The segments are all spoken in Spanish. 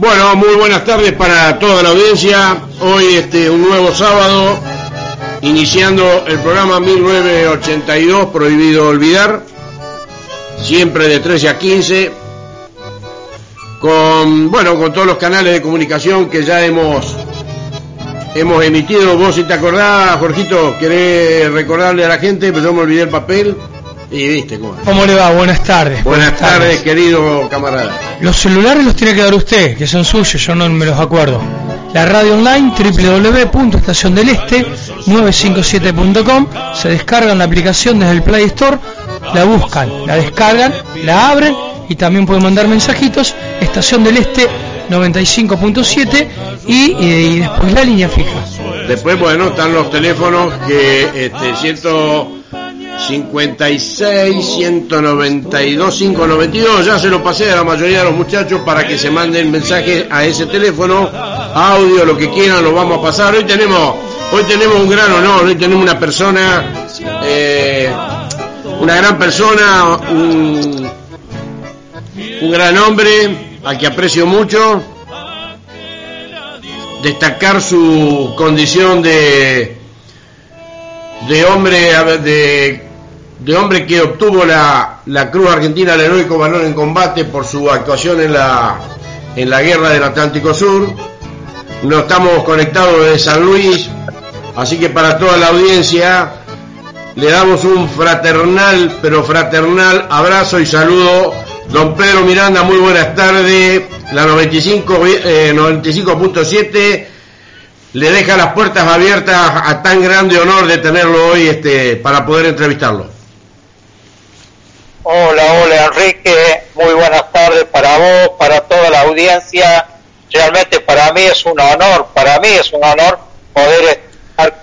Bueno, muy buenas tardes para toda la audiencia. Hoy este un nuevo sábado, iniciando el programa 1982, Prohibido Olvidar, siempre de 13 a 15, con, bueno, con todos los canales de comunicación que ya hemos, hemos emitido. Vos si te acordás, Jorgito, querés recordarle a la gente, pero yo me olvidé el papel. Y viste cómo. ¿Cómo le va? Buenas tardes. Buenas, tardes, querido camarada. Los celulares los tiene que dar usted, que son suyos, yo no me los acuerdo. La radio online www.estaciondeleste957.com se descargan la aplicación desde el Play Store, la buscan, la descargan, la abren y también pueden mandar mensajitos. Estación del Este 95.7 y, y después la línea fija. Después, bueno, están los teléfonos que este, ciento 56 192 592 ya se lo pasé a la mayoría de los muchachos para que se manden mensajes a ese teléfono. Audio lo que quieran lo vamos a pasar. Hoy tenemos hoy tenemos un gran honor. Hoy tenemos una persona eh, una gran persona un, un gran hombre al que aprecio mucho. Destacar su condición de de hombre de de hombre que obtuvo la, la Cruz Argentina al Heroico Valor en Combate por su actuación en la, en la Guerra del Atlántico Sur. Nos estamos conectados desde San Luis, así que para toda la audiencia le damos un fraternal, pero fraternal abrazo y saludo. Don Pedro Miranda, muy buenas tardes. La 95, 95.7 eh, le deja las puertas abiertas a tan grande honor de tenerlo hoy este, para poder entrevistarlo. Hola, hola Enrique, muy buenas tardes para vos, para toda la audiencia. Realmente para mí es un honor, para mí es un honor poder estar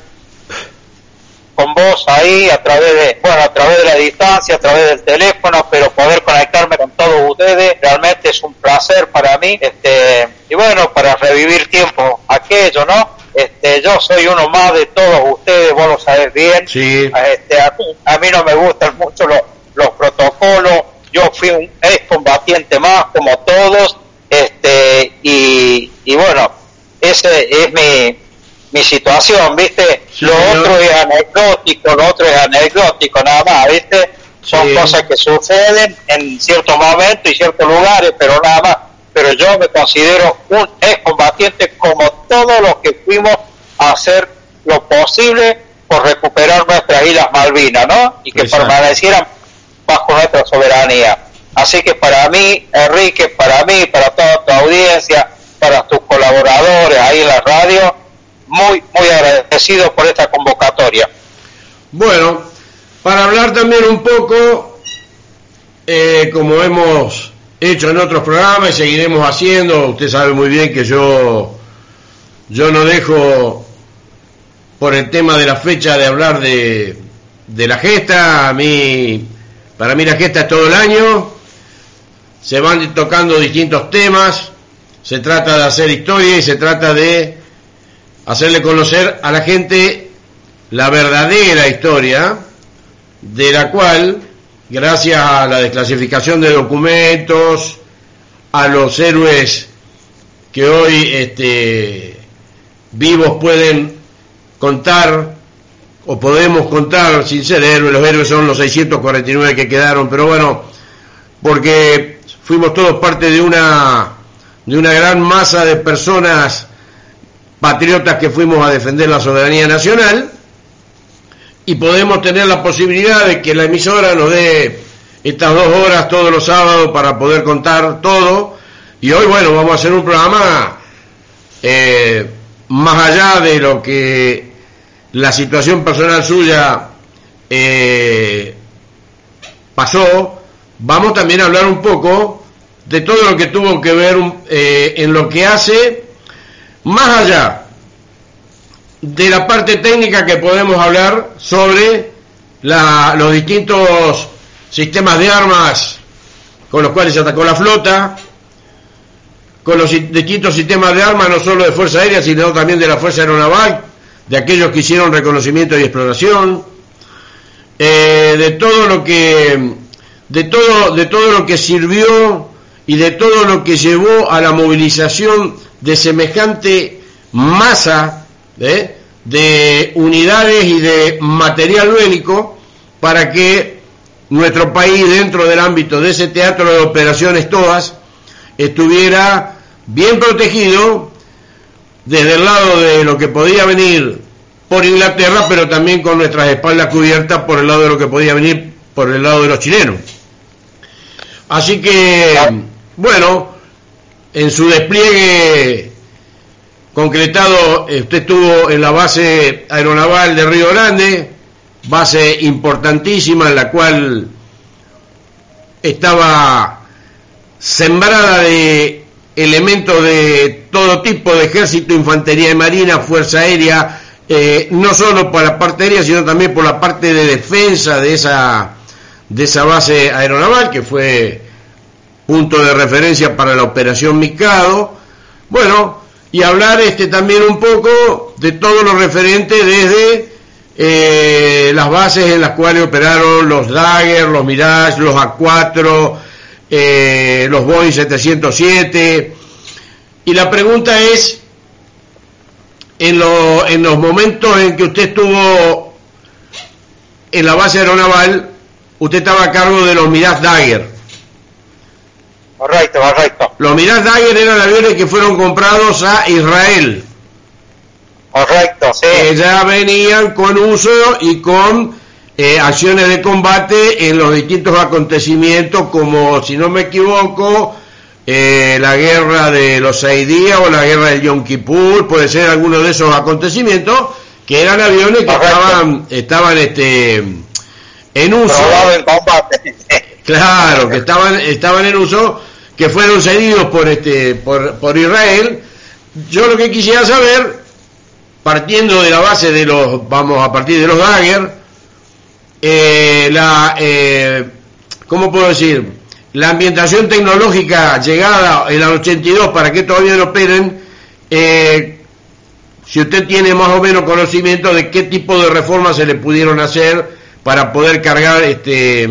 con vos ahí a través de, bueno, a través de la distancia, a través del teléfono, pero poder conectarme con todos ustedes, realmente es un placer para mí, este, y bueno, para revivir tiempo aquello, ¿no? Este, yo soy uno más de todos ustedes, vos lo sabés bien. Sí. Este, a, a mí no me gustan mucho los los protocolos, yo fui un ex combatiente más como todos, este, y, y bueno, ese es mi, mi situación, ¿viste? lo otro es anecdótico, lo otro es anecdótico nada más, ¿viste? Son cosas que suceden en ciertos momentos y ciertos lugares, pero nada más. Pero yo me considero un ex combatiente como todos los que fuimos a hacer lo posible por recuperar nuestras Islas Malvinas, ¿no? Y que permanecieran bajo nuestra soberanía. Así que para mí, Enrique, para mí, para toda tu audiencia, para tus colaboradores ahí en la radio, muy, muy agradecido por esta convocatoria. Bueno, para hablar también un poco, eh, como hemos hecho en otros programas y seguiremos haciendo, usted sabe muy bien que yo, yo no dejo por el tema de la fecha de hablar de, de la gesta, a mí para mí la gesta es todo el año, se van tocando distintos temas, se trata de hacer historia y se trata de hacerle conocer a la gente la verdadera historia, de la cual, gracias a la desclasificación de documentos, a los héroes que hoy este, vivos pueden contar o podemos contar sin ser héroes, los héroes son los 649 que quedaron, pero bueno, porque fuimos todos parte de una, de una gran masa de personas patriotas que fuimos a defender la soberanía nacional y podemos tener la posibilidad de que la emisora nos dé estas dos horas todos los sábados para poder contar todo. Y hoy bueno vamos a hacer un programa eh, más allá de lo que la situación personal suya eh, pasó, vamos también a hablar un poco de todo lo que tuvo que ver eh, en lo que hace, más allá de la parte técnica que podemos hablar sobre los distintos sistemas de armas con los cuales se atacó la flota, con los distintos sistemas de armas no solo de Fuerza Aérea, sino también de la Fuerza Aeronaval, de aquellos que hicieron reconocimiento y exploración, eh, de todo lo que de todo de todo lo que sirvió y de todo lo que llevó a la movilización de semejante masa ¿eh? de unidades y de material bélico para que nuestro país dentro del ámbito de ese teatro de operaciones todas estuviera bien protegido desde el lado de lo que podía venir por Inglaterra, pero también con nuestras espaldas cubiertas por el lado de lo que podía venir por el lado de los chilenos. Así que, bueno, en su despliegue concretado, usted estuvo en la base aeronaval de Río Grande, base importantísima en la cual estaba sembrada de elementos de todo tipo de ejército, infantería y marina, fuerza aérea, eh, no solo por la parte aérea, sino también por la parte de defensa de esa, de esa base aeronaval, que fue punto de referencia para la operación Mikado. Bueno, y hablar este también un poco de todo lo referente desde eh, las bases en las cuales operaron los Dagger, los Mirage, los A4, eh, los Boeing 707. Y la pregunta es, en, en los momentos en que usted estuvo en la base aeronaval, usted estaba a cargo de los Mirage Dagger. Correcto, correcto. Los Mirage Dagger eran aviones que fueron comprados a Israel. Correcto, sí. Que ya venían con uso y con eh, acciones de combate en los distintos acontecimientos, como, si no me equivoco, eh, la guerra de los seis días o la guerra del Yom Kippur, puede ser alguno de esos acontecimientos, que eran aviones que estaban, estaban este, en uso. En combate. Claro, que estaban, estaban en uso, que fueron cedidos por, este, por, por Israel. Yo lo que quisiera saber, partiendo de la base de los, vamos a partir de los Dagger, eh, la, eh, ¿cómo puedo decir? La ambientación tecnológica llegada en la 82 para que todavía no operen, eh, si usted tiene más o menos conocimiento de qué tipo de reformas se le pudieron hacer para poder cargar este,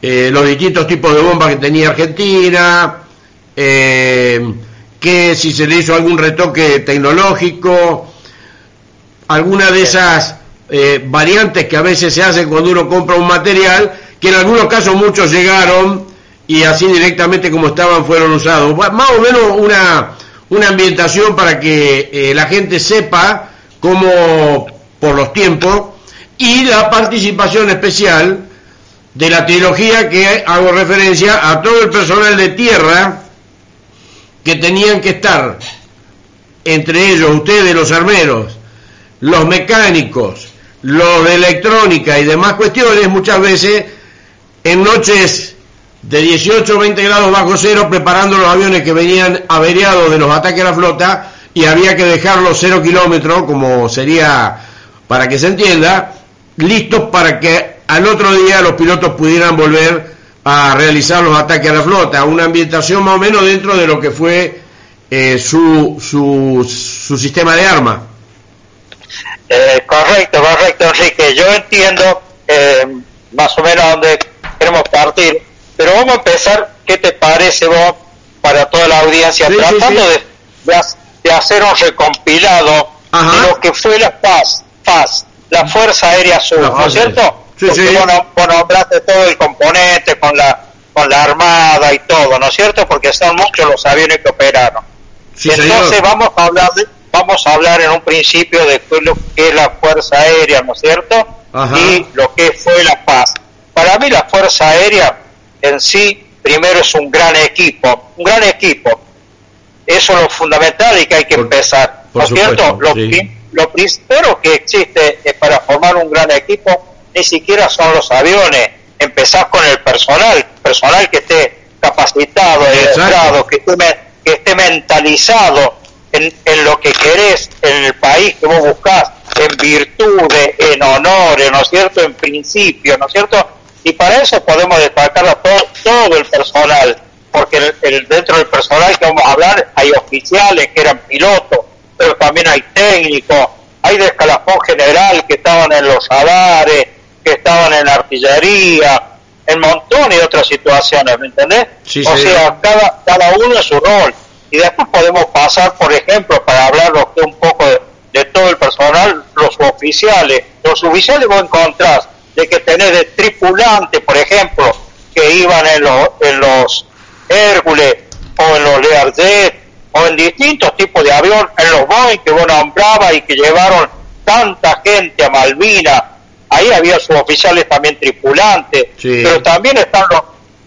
eh, los distintos tipos de bombas que tenía Argentina, que si se le hizo algún retoque tecnológico, alguna de esas eh, variantes que a veces se hacen cuando uno compra un material, que en algunos casos muchos llegaron y así directamente como estaban fueron usados. Más o menos una, ambientación para que eh, la gente sepa cómo, por los tiempos, y la participación especial de la trilogía que hago referencia a todo el personal de tierra que tenían que estar, entre ellos ustedes los armeros, los mecánicos, los de electrónica y demás cuestiones, muchas veces en noches de 18 o 20 grados bajo cero, preparando los aviones que venían averiados de los ataques a la flota y había que dejarlos cero kilómetros, como sería para que se entienda, listos para que al otro día los pilotos pudieran volver a realizar los ataques a la flota, una ambientación más o menos dentro de lo que fue eh, su, su, su sistema de armas. Eh, correcto, correcto, Enrique. Yo entiendo eh, más o menos dónde queremos partir, pero vamos a empezar, ¿qué te parece vos para toda la audiencia? Sí, tratando sí. De, de, de hacer un recompilado Ajá. de lo que fue la paz, paz, la Fuerza Aérea Sur, ¿no es cierto? Sí, Porque sí. vos, vos nombraste todo el componente con la con la armada y todo, ¿no es cierto? Porque son muchos los aviones que operaron. Sí, Entonces señor. vamos a hablar de- vamos a hablar en un principio de es lo que es la Fuerza Aérea, ¿no es cierto? Ajá. Y lo que fue la paz. Para mí la Fuerza Aérea en sí, primero es un gran equipo, un gran equipo. Eso es lo fundamental y que hay que Por- empezar, por ¿no es cierto? Lo, sí. lo primero que existe eh, para formar un gran equipo ni siquiera son los aviones. Empezás con el personal, personal que esté capacitado, Exacto. educado, que esté, que esté mentalizado en, en lo que querés, en el país que vos buscás, en virtudes, en honores, ¿no es cierto?, en principios, ¿no es cierto? Y para eso podemos destacar a todo, todo el personal, porque el- el- dentro del personal que vamos a hablar hay oficiales que eran pilotos, pero también hay técnicos, hay de escalafón general que estaban en los radares, que estaban en la artillería, en montones de otras situaciones, ¿me entendés? Sí, o sí. sea, cada, cada uno en su rol. Y después podemos pasar, por ejemplo, para hablar un poco de, de todo el personal, los oficiales. Los oficiales vos encontrás de que tenés de tripulantes, por ejemplo, que iban en los, en los Hércules o en los Learjet o en distintos tipos de avión, en los Boeing que vos nombrabas y que llevaron tanta gente a Malvinas. Ahí había sus oficiales también tripulantes, Sí. pero también están los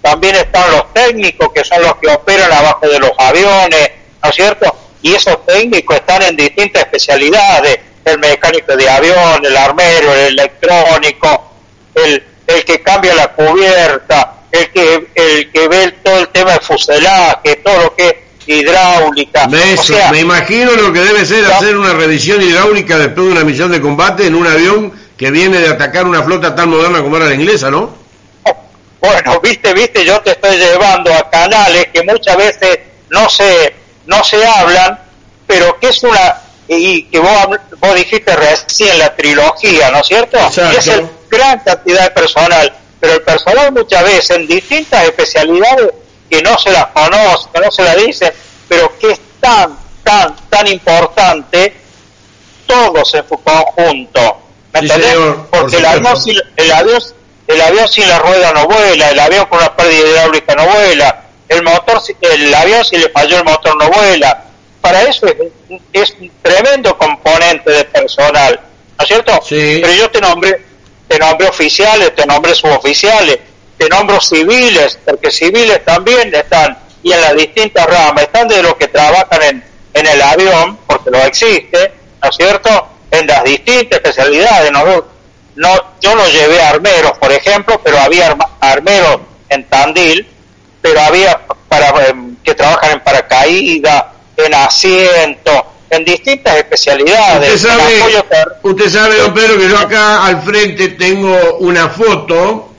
también están los técnicos que son los que operan abajo de los aviones, ¿no es cierto? Y esos técnicos están en distintas especialidades, el mecánico de avión, el armero, el electrónico, el, el que cambia la cubierta, el que el que ve todo el tema de fuselaje, todo lo que es hidráulica. Me, o sea, me imagino lo que debe ser hacer una revisión hidráulica después de una misión de combate en un avión que viene de atacar una flota tan moderna como era la inglesa, ¿no? Bueno, viste, viste, yo te estoy llevando a canales que muchas veces no se, no se hablan, pero que es una, y que vos, vos dijiste recién la trilogía, ¿no es cierto? Y es el gran cantidad de personal, pero el personal muchas veces en distintas especialidades que no se las conoce, que no se las dicen, pero que es tan, tan, tan importante todos en su conjunto. ¿Me Sí, entendés? señor, por Porque el el, avión, el avión sin la rueda no vuela, el avión con una pérdida hidráulica no vuela, el motor, el avión si le falló el motor no vuela. Para eso es, un- es un tremendo componente de personal, ¿no es cierto? Sí. Pero yo te nombré, te nombré oficiales, te nombré suboficiales, te nombro civiles, porque civiles también están, y en las distintas ramas, están de los que trabajan en, en el avión, porque lo existe, ¿no es cierto? En las distintas especialidades, ¿no? No yo no llevé armeros, por ejemplo, pero había armeros en Tandil, pero había para em, que trabajan en paracaídas, en asiento, en distintas especialidades. Usted sabe, apoyo usted sabe, don Pedro, que yo acá al frente tengo una foto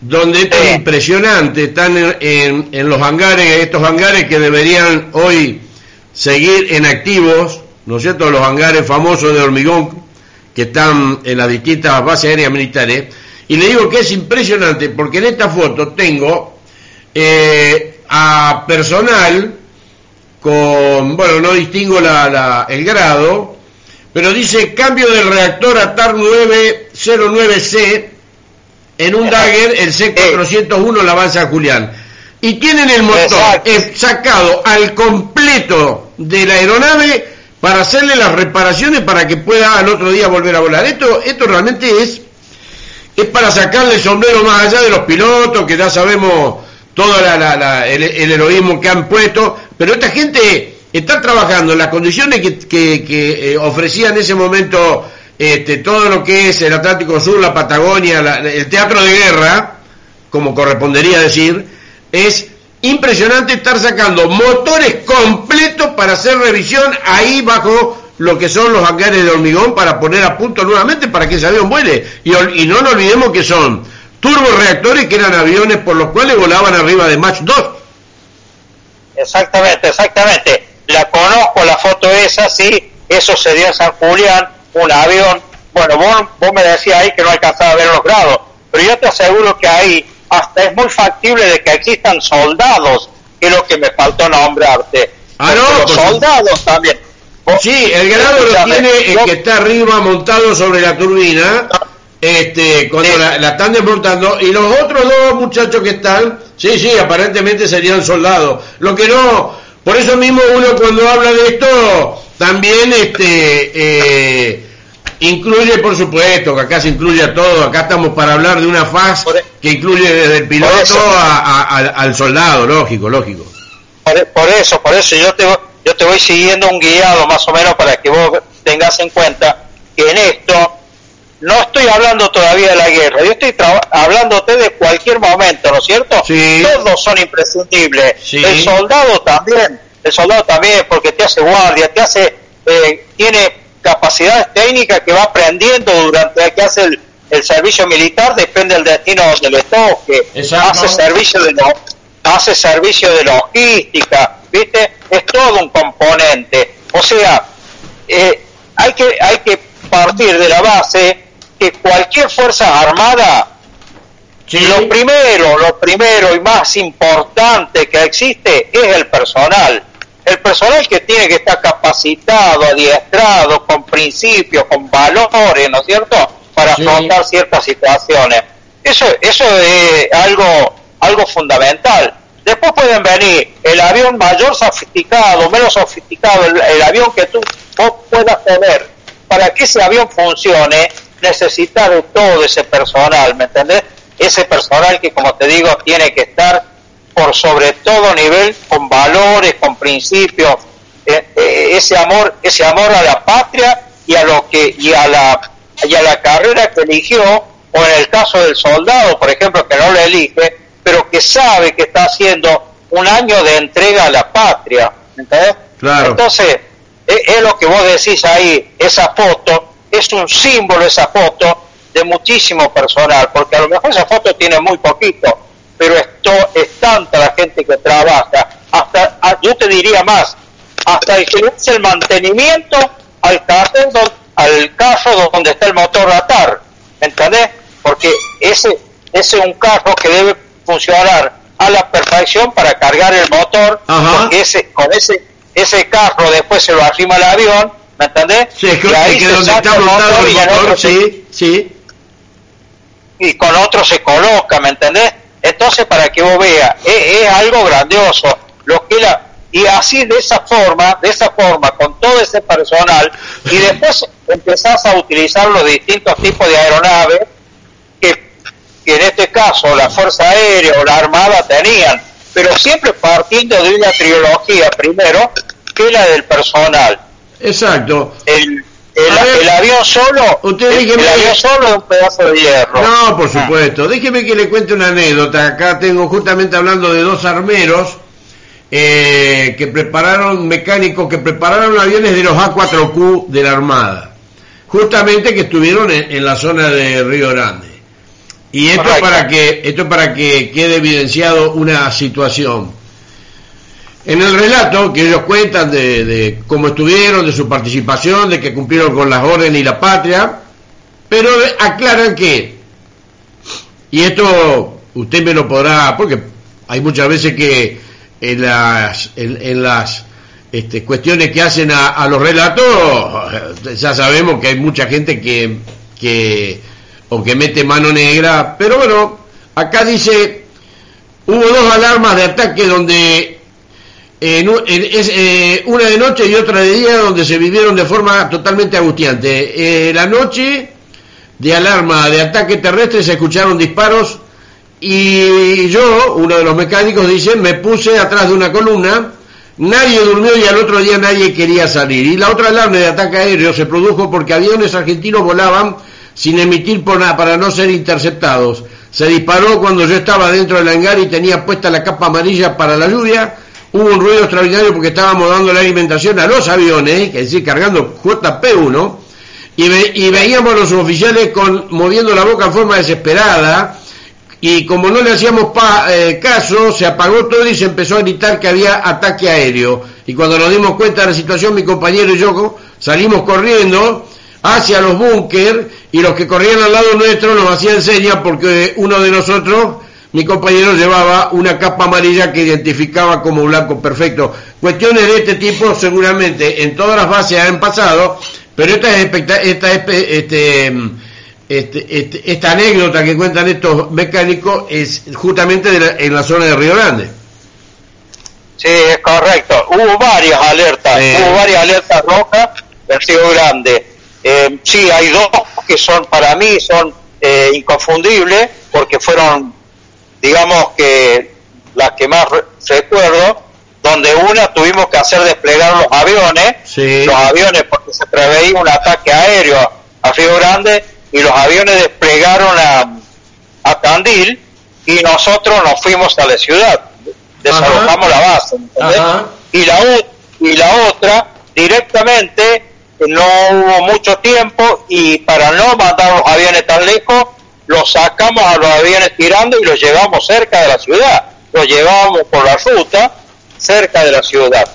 donde esto es impresionante, están en, en- en los hangares, estos hangares que deberían hoy seguir en activos, ¿no es cierto? Los hangares famosos de hormigón que están en las distintas bases aéreas militares. Y le digo que es impresionante porque en esta foto tengo eh, a personal con, bueno, no distingo la, la- el grado, pero dice cambio del reactor a TAR 909C en un Dagger, el C401, la Avanza Julián. Y tienen el motor sacado al completo de la aeronave para hacerle las reparaciones para que pueda al otro día volver a volar. Esto, esto realmente es es para sacarle el sombrero más allá de los pilotos, que ya sabemos todo la- la- el, heroísmo que han puesto, pero esta gente está trabajando en las condiciones que, que- eh, ofrecía en ese momento este, todo lo que es el Atlántico Sur, la Patagonia, el teatro de guerra, como correspondería decir, es impresionante estar sacando motores completos para hacer revisión ahí bajo lo que son los hangares de hormigón para poner a punto nuevamente para que ese avión vuele. Y, no nos olvidemos que son turboreactores que eran aviones por los cuales volaban arriba de Mach 2. Exactamente, exactamente. La conozco, la foto esa, sí, eso se dio en San Julián, un avión. Bueno, vos, vos me decías ahí que no alcanzaba a ver los grados, pero yo te aseguro que ahí hasta es muy factible de que existan soldados, que es lo que me faltó nombrarte. Ah, no, los soldados también. Sí, el grado lo tiene el yo- que está arriba montado sobre la turbina, este, cuando Sí. la, la están desmontando, y los otros dos muchachos que están, sí, sí, aparentemente serían soldados. Lo que no, por eso mismo uno cuando habla de esto, también este, eh, incluye, por supuesto, que acá se incluye a todo, acá estamos para hablar de una faz e- que incluye desde el piloto a- a- al- al soldado, lógico, lógico. Por, por eso, por eso yo te, yo te voy siguiendo un guiado más o menos para que vos tengas en cuenta que en esto no estoy hablando todavía de la guerra, yo estoy hablándote de cualquier momento, ¿no es cierto? Sí. Todos son imprescindibles. Sí. El soldado también, el soldado también, porque te hace guardia, te hace, eh, tiene capacidades técnicas que va aprendiendo durante que hace el, el servicio militar, depende del destino donde le toque. Exacto. Hace servicio de lo- hace servicio de logística, ¿viste? Es todo un componente. O sea, eh, hay que hay que partir de la base que cualquier fuerza armada Lo primero, lo primero y más importante que existe es el personal. El personal que tiene que estar capacitado, adiestrado, con principios, con valores, ¿no es cierto? Para afrontar ciertas situaciones. Eso, eso es algo, algo fundamental. Después pueden venir el avión mayor sofisticado, menos sofisticado, el, avión que tú vos puedas tener. Para que ese avión funcione, necesita de todo ese personal, ¿me entendés? ese personal que, como te digo, tiene que estar por sobre todo nivel con valores, con principios, eh, eh, ese amor, ese amor a la patria y a lo que y a la y a la carrera que eligió o en el caso del soldado, por ejemplo, que no le elige, pero que sabe que está haciendo un año de entrega a la patria, ¿entendés? Entonces, es, es lo que vos decís ahí, esa foto es un símbolo esa foto de muchísimo personal, porque a lo mejor esa foto tiene muy poquito, pero esto es tanta la gente que trabaja, hasta, ah, yo te diría más, hasta el que hace el mantenimiento al carro, al carro donde está el motor atar, ¿me entendés? Porque ese, ese es un carro que debe funcionar a la perfección para cargar el motor, porque ese, con ese, ese carro después se lo arrima al avión, ¿me entendés? Sí, y ahí se donde está el motor, sí, sí y con otro se coloca, ¿me entendés? Entonces, para que vos veas, es, algo grandioso. Lo que la, y así de esa forma, de esa forma, con todo ese personal, y después empezás a utilizar los distintos tipos de aeronaves que, que en este caso la Fuerza Aérea o la Armada tenían, pero siempre partiendo de una trilogía primero, que la del personal. Exacto. El, el, avión solo, usted el, avión solo es un pedazo de hierro. No, por ah. supuesto. Déjeme que le cuente una anécdota. Acá tengo justamente hablando de dos armeros eh, que prepararon, mecánicos que prepararon aviones de los A4Q de la Armada. Justamente que estuvieron en, la zona de Río Grande. Y esto para que esto para que quede evidenciado una situación. En el relato que ellos cuentan de, cómo estuvieron, de su participación, de que cumplieron con las órdenes y la patria, pero aclaran que, y esto usted me lo podrá, porque hay muchas veces que en las, en, las este, cuestiones que hacen a, los relatos, ya sabemos que hay mucha gente que, que, o que mete mano negra, pero bueno, acá dice, hubo dos alarmas de ataque donde es, eh, una de noche y otra de día donde se vivieron de forma totalmente angustiante. Eh, la noche de alarma de ataque terrestre se escucharon disparos y yo, uno de los mecánicos, dice, me puse atrás de una columna, nadie durmió y al otro día nadie quería salir. Y la otra alarma de ataque aéreo se produjo porque aviones argentinos volaban sin emitir por nada, para no ser interceptados. Se disparó cuando yo estaba dentro del hangar y tenía puesta la capa amarilla para la lluvia hubo un ruido extraordinario porque estábamos dando la alimentación a los aviones, es decir, cargando JP1, y, y veíamos a los oficiales con, moviendo la boca en forma desesperada, y como no le hacíamos eh, caso, se apagó todo y se empezó a gritar que había ataque aéreo. Y cuando nos dimos cuenta de la situación, mi compañero y yo salimos corriendo hacia los búnker y los que corrían al lado nuestro nos hacían señas porque uno de nosotros mi compañero llevaba una capa amarilla que identificaba como blanco perfecto. Cuestiones de este tipo seguramente en todas las bases han pasado, pero esta, esta, este, este, este, esta anécdota que cuentan estos mecánicos es justamente en la zona de Río Grande. Sí, es correcto. Hubo varias alertas, hubo varias alertas rojas del Río Grande. Eh, sí, hay dos que son para mí son eh, inconfundibles porque fueron digamos que la que más recuerdo, donde una tuvimos que hacer desplegar los aviones, los aviones porque se preveía un ataque aéreo a Río Grande y los aviones desplegaron a, a Tandil y nosotros nos fuimos a la ciudad, desalojamos la base, Y la, y la otra directamente no hubo mucho tiempo y para no mandar los aviones tan lejos los sacamos a los aviones tirando y los llevamos cerca de la ciudad. Los llevamos por la ruta cerca de la ciudad.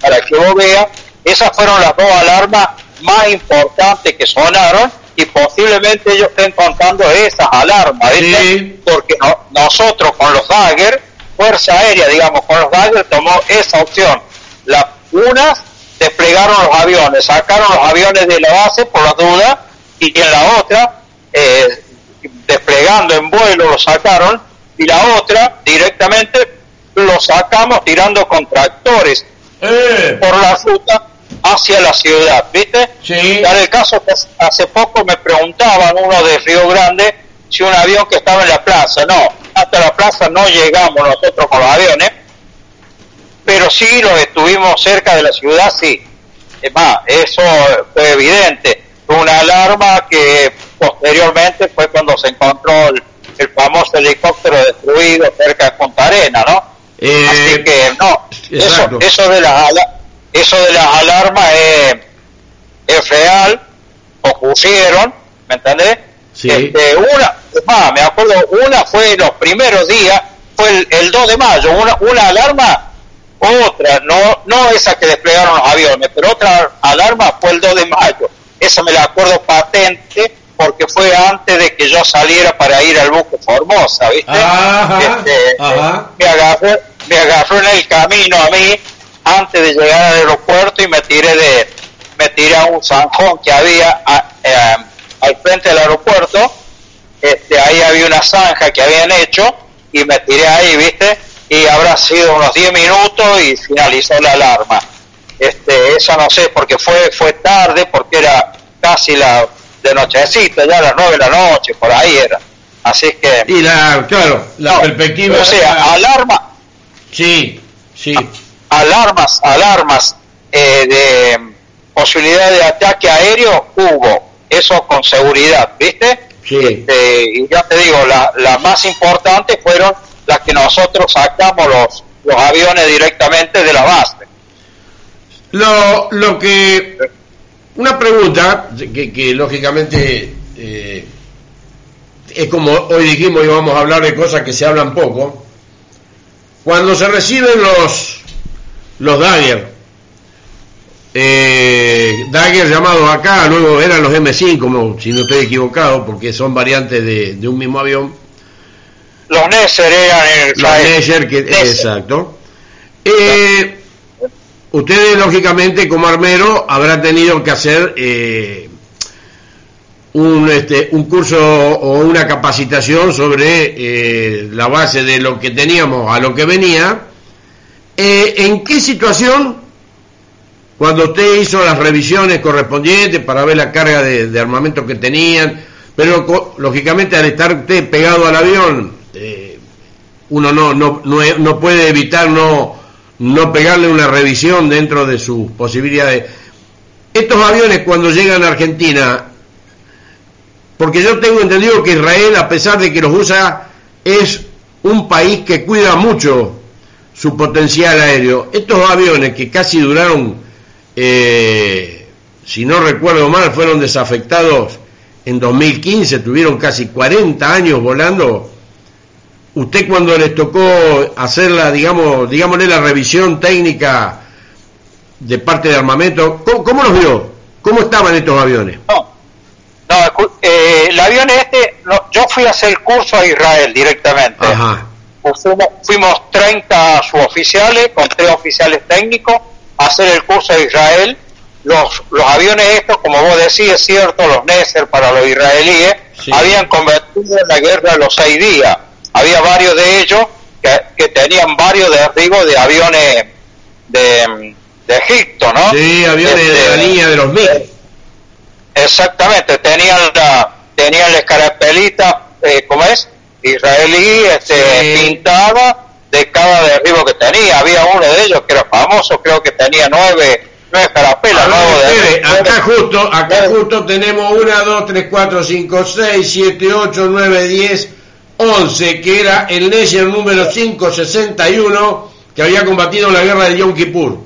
Para que vos veas, esas fueron las dos alarmas más importantes que sonaron y posiblemente ellos estén contando esas alarmas. Porque nosotros con los Dagger, Fuerza Aérea, digamos, con los Dagger tomó esa opción. La, unas desplegaron los aviones, sacaron los aviones de la base por la duda y en la otra, eh, desplegando en vuelo, lo sacaron y la otra directamente lo sacamos tirando con tractores eh. por la ruta hacia la ciudad, ¿viste? Sí. En el caso que hace poco me preguntaban uno de Río Grande si un avión que estaba en la plaza, no, hasta la plaza no llegamos nosotros con los aviones, pero sí los estuvimos cerca de la ciudad, sí. Es más, eso fue evidente. Una alarma que posteriormente fue cuando se encontró el, famoso helicóptero destruido cerca de Punta Arena, ¿no? Eh, Así que no, eso, eso de las eso de las alarmas es, es real, ocurrieron, ¿me entendés? Sí. Este, una, más, me acuerdo, una fue los primeros días, fue el, 2 de mayo, una, una alarma, otra, no, no esa que desplegaron los aviones, pero otra alarma fue el 2 de mayo. Esa me la acuerdo patente porque fue antes de que yo saliera para ir al buque Formosa, ¿viste? este, Me, agarró, me agarró en el camino a mí antes de llegar al aeropuerto y me tiré de me tiré a un zanjón que había eh, al frente del aeropuerto. Este ahí había una zanja que habían hecho y me tiré ahí viste y habrá sido unos 10 minutos y finalizó la alarma. Este esa no sé porque fue fue tarde porque era casi la de nochecita ya a las 9 de la noche por ahí era así que y la claro la perspectiva o sea alarma sí sí alarmas, alarmas eh, de posibilidad de ataque aéreo hubo, eso con seguridad, ¿viste? Sí. Este, y ya te digo, las la más importantes fueron las que nosotros sacamos los, los aviones directamente de la base. Lo, lo que. Una pregunta que, que lógicamente eh, es como hoy dijimos y vamos a hablar de cosas que se hablan poco. Cuando se reciben los los Dagger. Eh, Dagger llamados acá, luego eran los M5, como, si no estoy equivocado, porque son variantes de, un mismo avión. Los Nesser eran el Los Nesser, que, exacto. Eh, ustedes, lógicamente, como armero, habrán tenido que hacer eh, un, este, un curso o una capacitación sobre eh, la base de lo que teníamos a lo que venía. Eh, ¿En qué situación, cuando usted hizo las revisiones correspondientes para ver la carga de, armamento que tenían, pero lógicamente al estar usted pegado al avión, eh, uno no, no, no, puede evitar no, no pegarle una revisión dentro de sus posibilidades. Estos aviones cuando llegan a Argentina, porque yo tengo entendido que Israel, a pesar de que los usa, es un país que cuida mucho su potencial aéreo. Estos aviones que casi duraron, eh, si no recuerdo mal, fueron desafectados en 2015, tuvieron casi 40 años volando. Usted cuando les tocó hacer la, digamos, digámosle la revisión técnica de parte de armamento, ¿cómo, los vio? ¿Cómo estaban estos aviones? No, eh, el avión este, yo fui a hacer el curso a Israel directamente. Ajá fuimos, 30 suboficiales con tres oficiales técnicos a hacer el curso de Israel. Los, los aviones estos, como vos decís, es cierto, los Nesser para los israelíes, habían convertido en la guerra los seis días. Había varios de ellos que, tenían varios derribos de aviones de, de Egipto, ¿no? Sí, aviones de, la línea de los mil. Exactamente, tenían la, tenían la escarapelita, eh, ¿cómo es? israelí este, pintaba de cada derribo que tenía. Había uno de ellos que era famoso, creo que tenía nueve, nueve carapelas. acá justo, acá justo tenemos una, dos, tres, cuatro, cinco, seis, siete, ocho, nueve, diez, once, que era el Nesher número 561 que había combatido la guerra de Yom Kippur.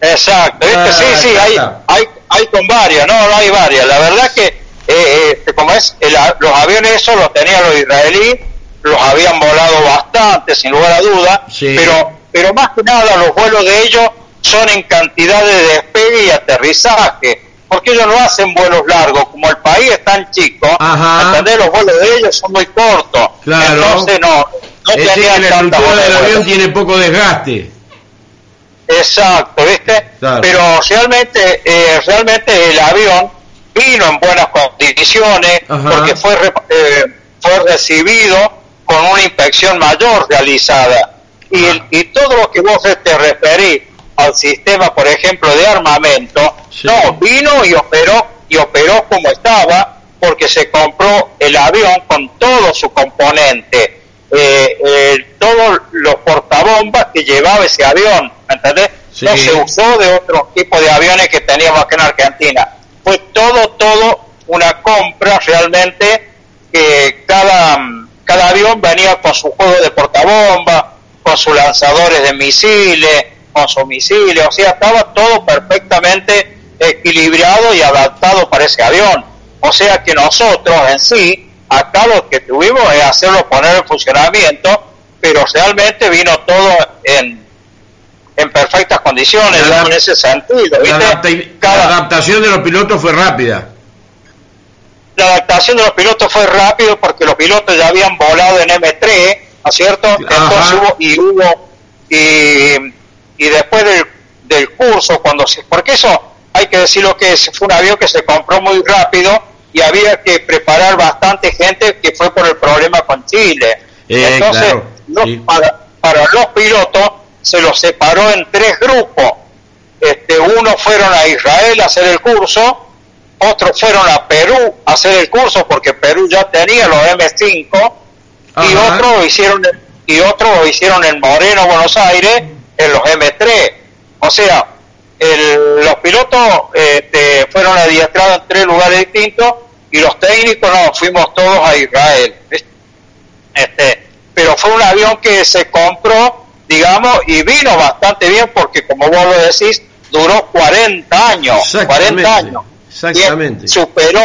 Exacto, ah, sí, sí, hay, hay, hay con varias, no, no hay varias. La verdad que eh, eh, como es, los aviones esos los tenían los israelíes, los habían volado bastante, sin lugar a duda, pero, pero más que nada los vuelos de ellos son en cantidad de despegue y aterrizaje. Porque ellos no hacen vuelos largos, como el país es tan chico, ¿entendés? Los vuelos de ellos son muy cortos. Claro. Entonces no, no es decir, la estructura del avión tiene poco desgaste. Exacto, ¿viste? Pero realmente, eh, realmente el avión vino en buenas condiciones porque fue, eh, fue recibido con una inspección mayor realizada. Y, y todo lo que vos te referís al sistema, por ejemplo, de armamento, no, vino y operó, y operó como estaba, porque se compró el avión con todo su componente, eh, eh, todos los portabombas que llevaba ese avión, ¿entendés? No se usó de otro tipo de aviones que teníamos aquí en Argentina. Fue todo, todo una compra realmente que cada, cada avión venía con su juego de portabombas, con sus lanzadores de misiles, con sus misiles, o sea, estaba todo perfectamente equilibrado y adaptado para ese avión. O sea que nosotros en sí, acá lo que tuvimos es hacerlo poner en funcionamiento, pero realmente vino todo en, en perfectas condiciones, en ese sentido. La, adaptación de los pilotos fue rápida. La adaptación de los pilotos fue rápido porque los pilotos ya habían volado en M3, ¿no es cierto? Entonces hubo, y hubo, y, y después del, del curso, cuando se, porque eso hay que decirlo que fue un avión que se compró muy rápido y había que preparar bastante gente que fue por el problema con Chile. Eh, Entonces, para, para, los pilotos se los separó en tres grupos. Este, uno fueron a Israel a hacer el curso, otros fueron a Perú a hacer el curso porque Perú ya tenía los M5 y otros hicieron y otros lo hicieron en Moreno, Buenos Aires, en los M3. O sea, los pilotos este, fueron adiestrados en tres lugares distintos y los técnicos no, fuimos todos a Israel. Este, pero fue un avión que se compró, digamos, y vino bastante bien porque, como vos lo decís, duró 40 años. 40 años. Exactamente. superó,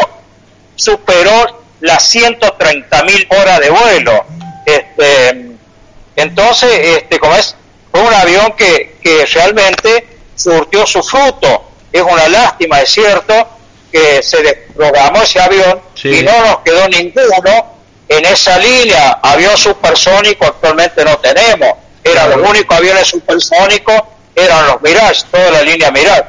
superó las 130 mil horas de vuelo. Este, entonces, este, como es, fue un avión que, que realmente surtió su fruto. Es una lástima, es cierto, que se desprogramó ese avión y no nos quedó ninguno en esa línea. Avión supersónico actualmente no tenemos. Eran los únicos aviones supersónicos, eran los Mirage, toda la línea Mirage.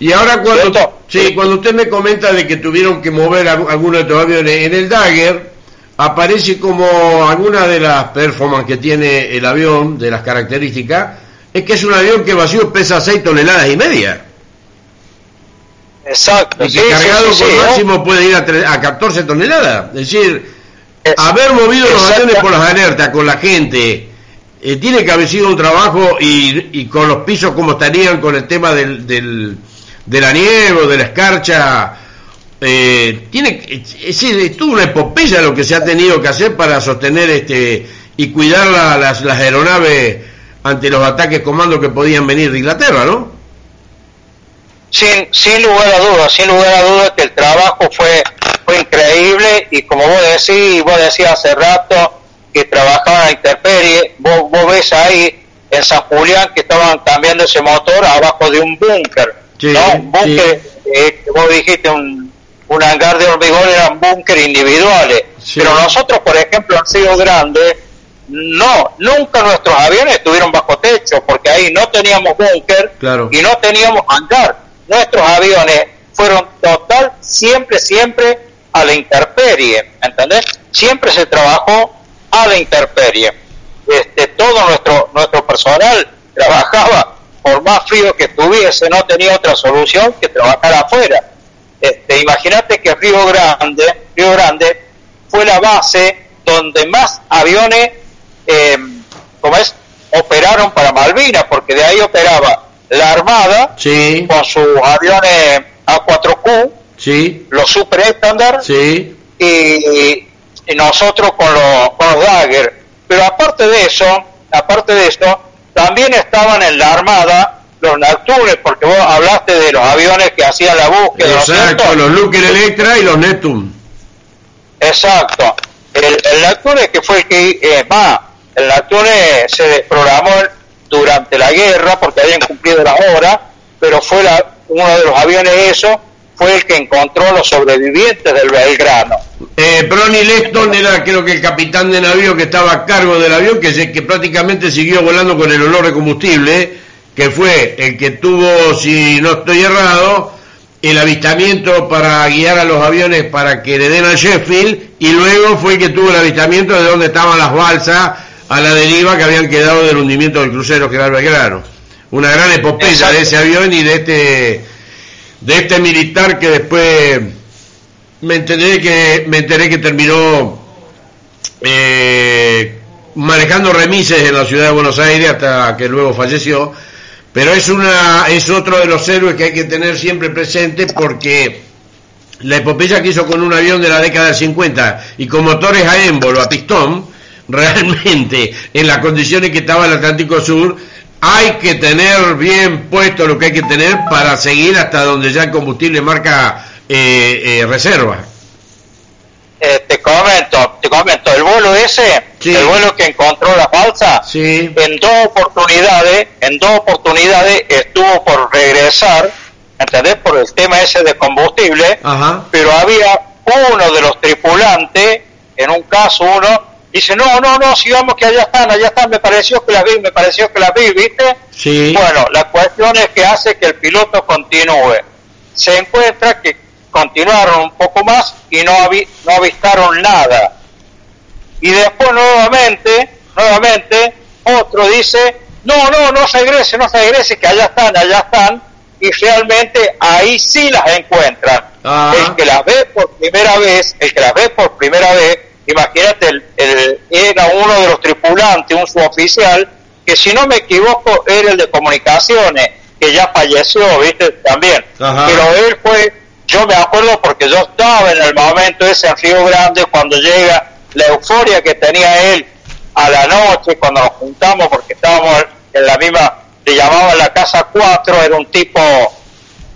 Y ahora cuando, sí, cuando usted me comenta de que tuvieron que mover algunos de estos aviones en el Dagger, aparece como alguna de las performances que tiene el avión, de las características, es que es un avión que vacío pesa 6 toneladas y media. Exacto. Y que cargado con máximo puede ir a, a 14 toneladas. Es decir, haber movido los aviones por las alertas con la gente, eh, tiene que haber sido un trabajo y, y, con los pisos como estarían con el tema del, del, de la nieve o de la escarcha. Eh, tiene es decir, es toda una epopeya lo que se ha tenido que hacer para sostener este y cuidar las, las aeronaves ante los ataques comandos que podían venir de Inglaterra, ¿no? Sin, sin lugar a dudas, sin lugar a dudas que el trabajo fue, fue increíble y como vos decís, vos decías hace rato que trabajaban a intemperie, vos, vos ves ahí en San Julián que estaban cambiando ese motor abajo de un búnker, ¿no? Un búnker, eh, vos dijiste un, un hangar de hormigón eran búnker individuales, pero nosotros, por ejemplo, han sido grandes no, nunca nuestros aviones estuvieron bajo techo porque ahí no teníamos búnker y no teníamos hangar. Nuestros aviones fueron total, siempre, siempre a la intemperie, ¿entendés? Siempre se trabajó a la intemperie. Este, todo nuestro, nuestro personal trabajaba por más frío que estuviese, no tenía otra solución que trabajar afuera. Este, Imagínate que Río Grande, Río Grande fue la base donde más aviones eh, como es, operaron para Malvinas, porque de ahí operaba la Armada con sus aviones A4Q, sí. los super estándar, sí. y, nosotros con los, con Dagger. Pero aparte de eso, aparte de eso, también estaban en la Armada los Neptunes, porque vos hablaste de los aviones que hacían la búsqueda. Exacto, los Luker Electra y los Neptune. Exacto. El, el Neptune que fue el que, eh, va, el Neptune se desprogramó durante la guerra porque habían cumplido la hora, pero fue uno de los aviones eso fue el que encontró los sobrevivientes del Belgrano. Eh, Brony Leston era creo que el capitán de navío que estaba a cargo del avión, que, que prácticamente siguió volando con el olor de combustible, que fue el que tuvo, si no estoy errado, el avistamiento para guiar a los aviones para que le den a Sheffield, y luego fue el que tuvo el avistamiento de donde estaban las balsas a la deriva que habían quedado del hundimiento del crucero que era el Belgrano. Una gran epopeya de ese avión y de este de este militar que después me enteré que me enteré que terminó eh, manejando remises en la ciudad de Buenos Aires hasta que luego falleció pero es una es otro de los héroes que hay que tener siempre presente porque la epopeya que hizo con un avión de la década del 50 y con motores a émbolo, a pistón, realmente en las condiciones que estaba el Atlántico Sur hay que tener bien puesto lo que hay que tener para seguir hasta donde ya el combustible marca eh, eh, reserva. Eh, te comento, te comento, el vuelo ese, el vuelo que encontró la falsa, en dos oportunidades, en dos oportunidades estuvo por regresar, ¿entendés? Por el tema ese de combustible, pero había uno de los tripulantes, en un caso uno, dice, no, no, no, sigamos que allá están, allá están, me pareció que las vi, me pareció que las vi, ¿viste? Sí. Bueno, la cuestión es que hace que el piloto continúe. Se encuentra que continuaron un poco más y no, no avistaron nada. Y después nuevamente, nuevamente, otro dice, no, no, no regrese, no regrese, que allá están, allá están, y realmente ahí sí las encuentran. Ah. El que las ve por primera vez, el que las ve por primera vez, imagínate, el, era uno de los tripulantes, un suboficial, que si no me equivoco era el de comunicaciones, que ya falleció, viste, también. Pero él fue, yo me acuerdo porque yo estaba en el momento ese en Río Grande, cuando llega la euforia que tenía él a la noche, cuando nos juntamos, porque estábamos en la misma, le llamaban la casa 4, era un tipo,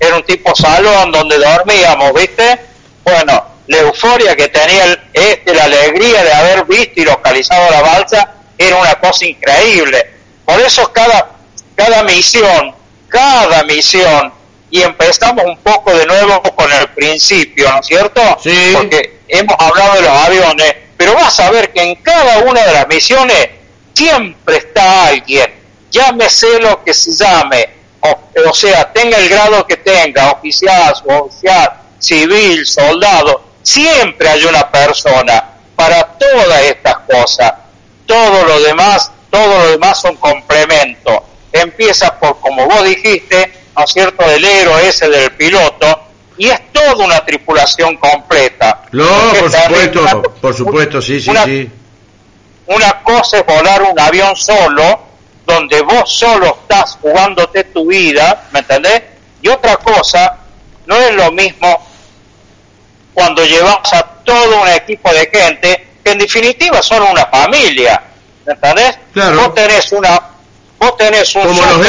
era un tipo salón donde dormíamos, viste. Bueno, la euforia que tenía el, este, la alegría de haber visto y localizado la balsa, era una cosa increíble. Por eso cada, cada misión, cada misión, y empezamos un poco de nuevo con el principio, ¿no es cierto? Sí. Porque hemos hablado de los aviones, pero vas a ver que en cada una de las misiones siempre está alguien, llámese lo que se llame, o, o sea, tenga el grado que tenga, oficial, suboficial, civil, soldado, Siempre hay una persona para todas estas cosas. Todo lo demás, todo lo demás son complementos. Empieza por, como vos dijiste, ¿no es cierto?, el héroe ese del piloto, y es toda una tripulación completa. No, por supuesto, por supuesto, sí, sí, sí. Una cosa es volar un avión solo, donde vos solo estás jugándote tu vida, ¿me entendés? Y otra cosa, no es lo mismo cuando llevas a todo un equipo de gente que en definitiva son una familia, ¿entendés? Claro. Vos tenés una, vos tenés un como los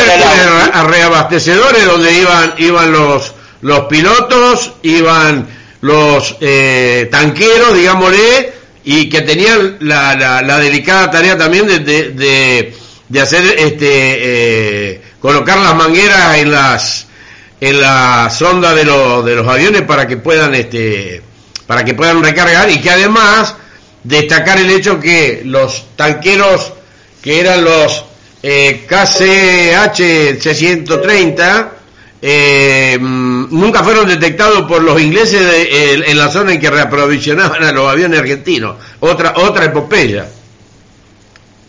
a reabastecedores donde iban iban los los pilotos, iban los eh, tanqueros, digámosle, y que tenían la, la, delicada tarea también de, de, de, hacer este eh, colocar las mangueras en las en la sonda de, los de los aviones para que puedan este para que puedan recargar y que además destacar el hecho que los tanqueros que eran los eh, KCH 630 eh, nunca fueron detectados por los ingleses en la zona en que reaprovisionaban a los aviones argentinos. Otra otra epopeya.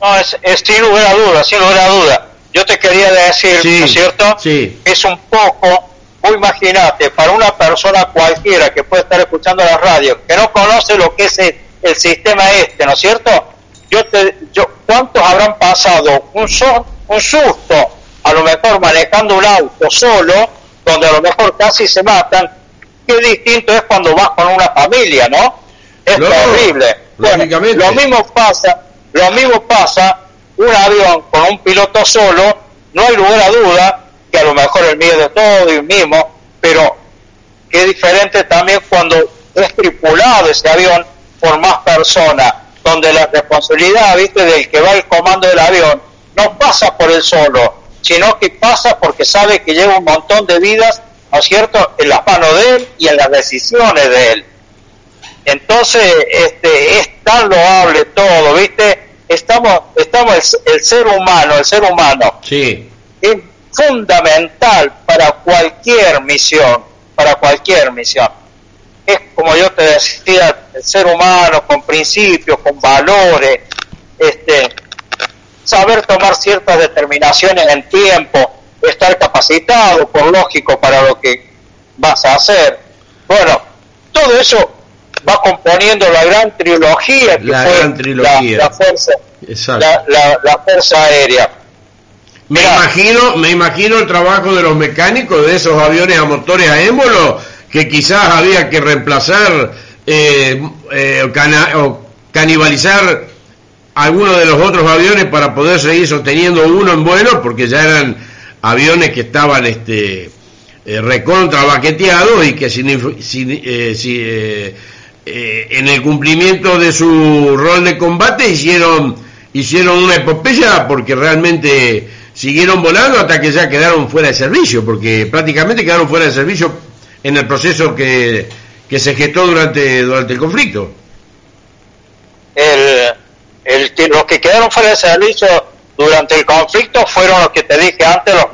No es, sin lugar a duda sin lugar a duda yo te quería decir, ¿no es cierto? Sí. Es un poco, vos imagínate, para una persona cualquiera que puede estar escuchando la radio, que no conoce lo que es el, sistema este, ¿no es cierto? Yo te, yo, ¿Cuántos habrán pasado un, un susto, a lo mejor manejando un auto solo, donde a lo mejor casi se matan? Qué distinto es cuando vas con una familia, ¿no? Es terrible. lo mismo pasa, lo mismo pasa un avión con un piloto solo, no hay lugar a duda que a lo mejor el miedo de todo y mismo, pero qué diferente también cuando es tripulado ese avión por más personas, donde la responsabilidad, viste, del que va el comando del avión, no pasa por él solo, sino que pasa porque sabe que lleva un montón de vidas ¿no es cierto?, en las manos de él y en las decisiones de él. Entonces, este, es tan loable todo, ¿viste? Estamos, estamos el, ser humano, el ser humano, sí. es fundamental para cualquier misión, para cualquier misión. Es como yo te decía, el ser humano con principios, con valores, este, saber tomar ciertas determinaciones en tiempo, estar capacitado, por lógico, para lo que vas a hacer. Bueno, todo eso va componiendo la gran trilogía que La fue gran trilogía. La, la fuerza, Exacto. la, fuerza aérea. Me imagino, me imagino el trabajo de los mecánicos de esos aviones a motores a émbolo que quizás había que reemplazar eh, eh, o cana- o canibalizar algunos de los otros aviones para poder seguir sosteniendo uno en vuelo porque ya eran aviones que estaban este eh, recontra baqueteados y que sin, sin- eh, si, eh, eh, en el cumplimiento de su rol de combate hicieron hicieron una epopeya porque realmente siguieron volando hasta que ya quedaron fuera de servicio porque prácticamente quedaron fuera de servicio en el proceso que, que se gestó durante durante el conflicto el, el que- los que quedaron fuera de servicio durante el conflicto fueron los que te dije antes, los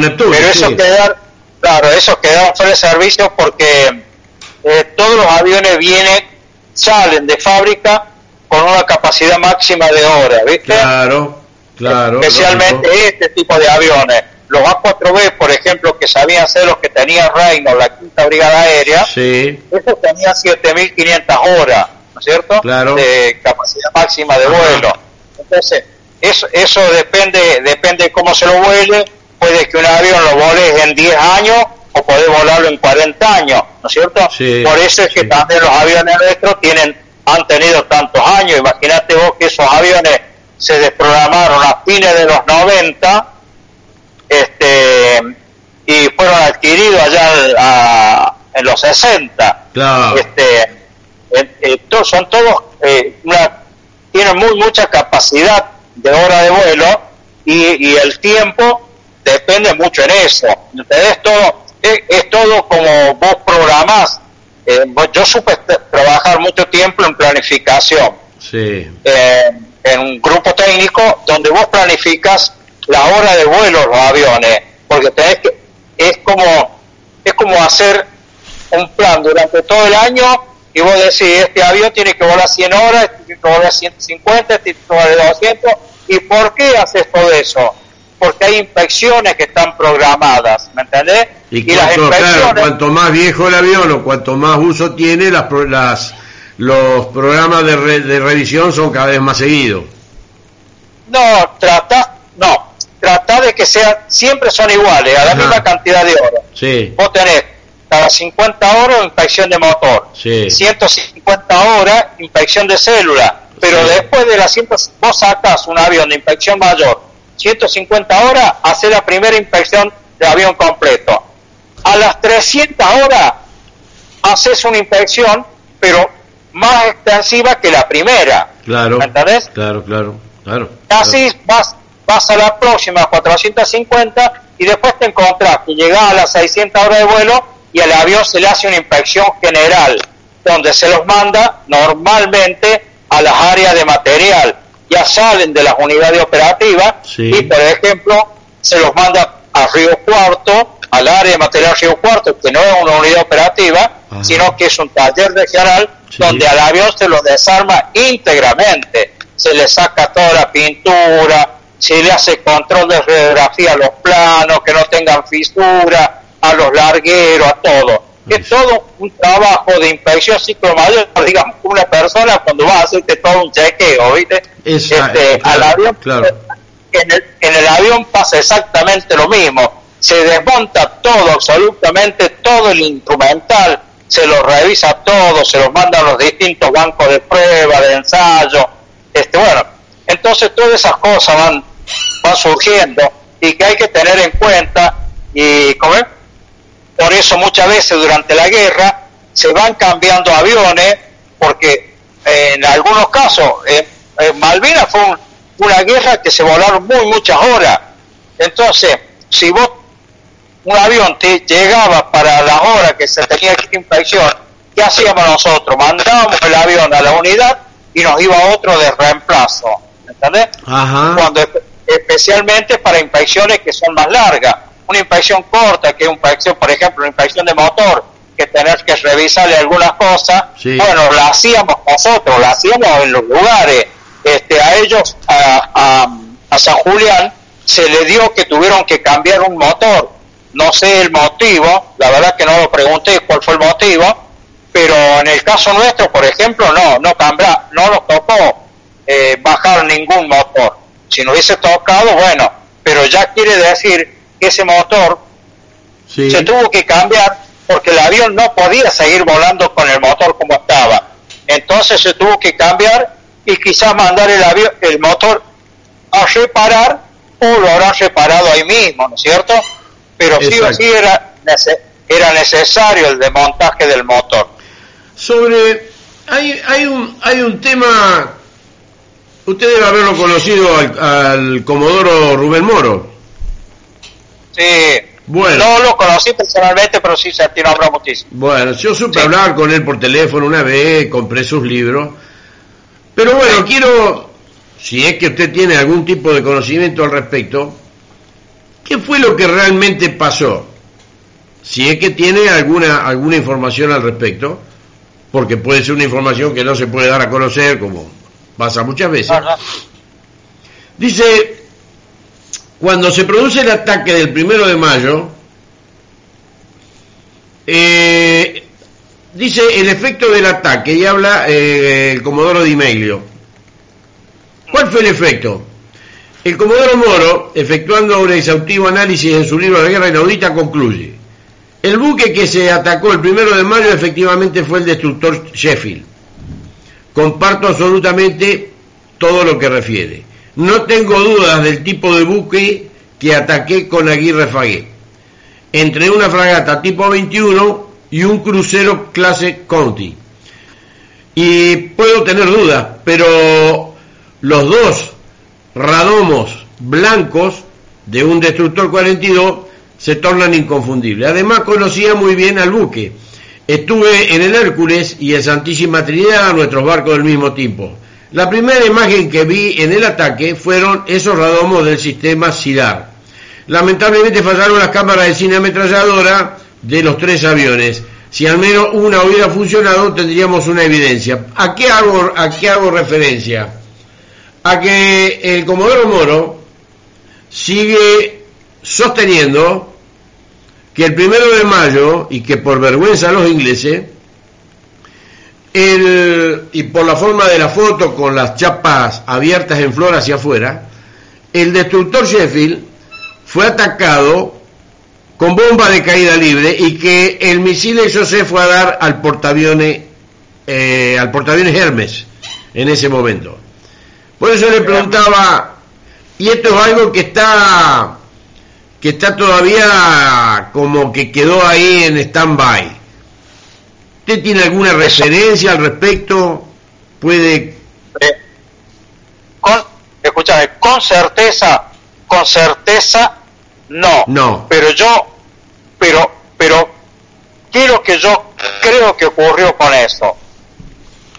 Neptunes, Pero esos sí. quedaron, claro, esos quedaron fuera de servicio porque eh, todos los aviones vienen, salen de fábrica con una capacidad máxima de horas, ¿viste? claro claro Especialmente lógico. este tipo de aviones. Los A4B, por ejemplo, que sabían ser los que tenía Reino, la quinta brigada aérea, sí eso tenía 7.500 horas, ¿no es cierto? Claro. De capacidad máxima de vuelo. Entonces, eso, eso depende depende de cómo se lo vuele. Puede que un avión lo voles en 10 años o podés volarlo en 40 años, ¿no es cierto? Sí, Por eso es que sí. también los aviones nuestros tienen han tenido tantos años. Imagínate vos que esos aviones se desprogramaron a fines de los 90 este y fueron adquiridos allá a- en los 60 claro este eh, son todos eh, una- tienen muy mucha capacidad de hora de vuelo y, y el tiempo depende mucho en eso ¿entendés? todo es, es todo como vos programás. Eh, yo supe trabajar mucho tiempo en planificación. Sí. Eh, en un grupo técnico donde vos planificas la hora de vuelo de los aviones, porque tenés que, es como, es como hacer un plan durante todo el año y vos decís, este avión tiene que volar 100 horas, este tiene que volar 150, este tiene que volar 200, ¿y por qué haces todo eso? Porque hay inspecciones que están programadas, ¿me entendés? Y, las cuanto, claro, inspecciones... cuanto más viejo el avión o cuanto más uso tiene, las, las, los programas de, re- de revisión son cada vez más seguidos. No, trata, no, trata de que sean, siempre son iguales, a la Ajá. misma cantidad de horas. Sí, Vos tenés cada 50 horas inspección de motor, sí, 150 horas inspección de célula, pero Sí. después de las 100, vos sacás un avión de inspección mayor, 150 horas, hace la primera inspección de avión completo. A las 300 horas, haces una inspección, pero más extensiva que la primera. claro. ¿Me entendés? Claro, claro, claro. Así vas, vas a la próxima 450 y después te encontrás que llegás a las 600 horas de vuelo y al avión se le hace una inspección general, donde se los manda normalmente a las áreas de material. Ya salen de las unidades operativas Sí. y, por ejemplo, se los manda a Río Cuarto, al área de material Río Cuarto, que no es una unidad operativa, Ajá. sino que es un taller regional Sí. donde al avión se lo desarma íntegramente, se le saca toda la pintura, se le hace control de radiografía a los planos, que no tengan fisura, a los largueros, a todo. Es todo un trabajo de inspección psicomayor, digamos, una persona cuando va a hacerte todo un chequeo, ¿viste? Este, claro, al avión, claro. en, el, en el avión pasa exactamente lo mismo. Se desmonta todo, absolutamente todo el instrumental, se lo revisa todo, se lo manda a los distintos bancos de prueba, de ensayo. Este, bueno, entonces todas esas cosas van, van surgiendo y que hay que tener en cuenta y ¿cómo es? Por eso muchas veces durante la guerra se van cambiando aviones porque eh, en algunos casos eh, eh, Malvinas fue un- una guerra que se volaron muy muchas horas entonces si vos un avión te llegaba para la hora que se tenía que inspección, ¿qué hacíamos nosotros? Mandábamos el avión a la unidad y nos iba otro de reemplazo, ¿entendés? Cuando especialmente para inspecciones que son más largas. Una inspección corta, que es una inspección, por ejemplo, una inspección de motor, que tener que revisarle algunas cosas, bueno, la hacíamos nosotros, la hacíamos en los lugares. Este, a ellos, a, a, San Julián, se le dio que tuvieron que cambiar un motor. No sé el motivo, la verdad que no lo pregunté cuál fue el motivo, pero en el caso nuestro, por ejemplo, no, no cambia, no nos tocó eh, bajar ningún motor. Si no hubiese tocado, bueno, pero ya quiere decir que ese motor se tuvo que cambiar porque el avión no podía seguir volando con el motor como estaba. Entonces se tuvo que cambiar y quizás mandar el avión, el motor a reparar o lo habrán reparado ahí mismo, ¿no es cierto? Pero sí o sí era, era necesario el desmontaje del motor. Sobre, hay, hay, un, hay un tema, usted debe haberlo conocido al, al Comodoro Rubén Moro. Sí, bueno. No lo conocí personalmente, pero sí se nombró muchísimo. Bueno, yo supe hablar con él por teléfono una vez, compré sus libros. Pero bueno, quiero, si es que usted tiene algún tipo de conocimiento al respecto, ¿qué fue lo que realmente pasó? Si es que tiene alguna, alguna información al respecto, porque puede ser una información que no se puede dar a conocer, como pasa muchas veces. Dice, cuando se produce el ataque del primero de mayo, eh, dice el efecto del ataque y habla eh, el Comodoro Di Meglio. ¿Cuál fue el efecto? El Comodoro Moro, efectuando un exhaustivo análisis en su libro de guerra inaudita, concluye. El buque que se atacó el primero de mayo efectivamente fue el destructor Sheffield. Comparto absolutamente todo lo que refiere. No tengo dudas del tipo de buque que ataqué con Aguirre Fagué. Entre una fragata tipo 21 y un crucero clase Conti. Y puedo tener dudas, pero los dos radomos blancos de un destructor 42 se tornan inconfundibles. Además conocía muy bien al buque. Estuve en el Hércules y en Santísima Trinidad, nuestros barcos del mismo tipo. La primera imagen que vi en el ataque fueron esos radomos del sistema SIDAR. Lamentablemente fallaron las cámaras de cine ametralladora de los tres aviones. Si al menos una hubiera funcionado, tendríamos una evidencia. ¿A qué hago, a qué hago referencia? A que el Comodoro Moro sigue sosteniendo que el primero de mayo, y que por vergüenza los ingleses, el, y por la forma de la foto con las chapas abiertas en flor hacia afuera, el destructor Sheffield fue atacado con bomba de caída libre y que el misil eso se fue a dar al portaaviones eh, al Hermes en ese momento. Por eso le preguntaba, y esto es algo que está que está todavía como que quedó ahí en stand-by ¿Usted tiene alguna referencia al respecto? ¿Puede...? Eh, con, escúchame, con certeza, con certeza, no. No. Pero yo, pero, pero, ¿qué es lo que yo creo que ocurrió con eso?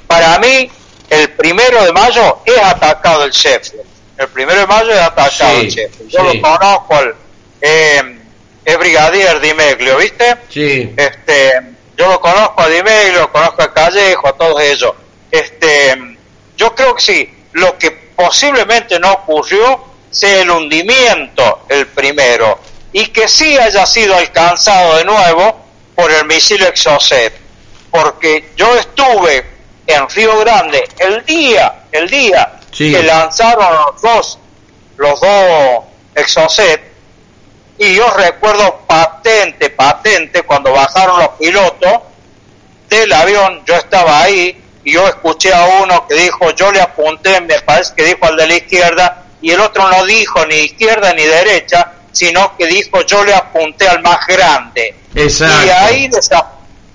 Para mí, el primero de mayo es atacado el Sheffield. El primero de mayo es atacado el Sheffield. Yo lo conozco, el, eh, es brigadier Di Meglio, ¿viste? Sí. Este, yo lo conozco a Dimey, lo conozco a Callejo, a todos ellos. Este, yo creo que sí, lo que posiblemente no ocurrió sea el hundimiento, el primero, y que sí haya sido alcanzado de nuevo por el misil Exocet, porque yo estuve en Río Grande el día, el día que lanzaron los dos, los dos Exocet, y yo recuerdo patente, patente, cuando bajaron los pilotos del avión, yo estaba ahí y yo escuché a uno que dijo, yo le apunté, me parece que dijo al de la izquierda, y el otro no dijo ni izquierda ni derecha, sino que dijo, yo le apunté al más grande. Exacto. Y de ahí,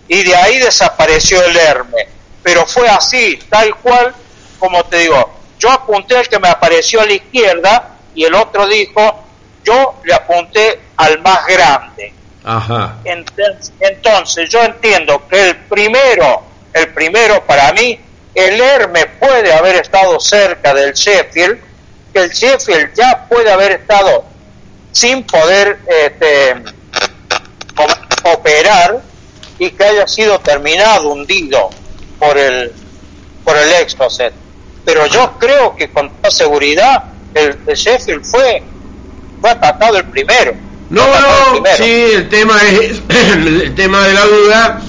y de ahí desapareció el Hermes. Pero fue así, tal cual, como te digo, yo apunté al que me apareció a la izquierda y el otro dijo, yo le apunté al más grande. Ajá. Entonces yo entiendo que el primero, el primero para mí, el Hermes puede haber estado cerca del Sheffield, que el Sheffield ya puede haber estado sin poder este, operar y que haya sido terminado, hundido por el, por el Exocet. Pero yo creo que con toda seguridad el, Sheffield fue, fue atacado el primero. No, no, sí, el tema es el tema de la duda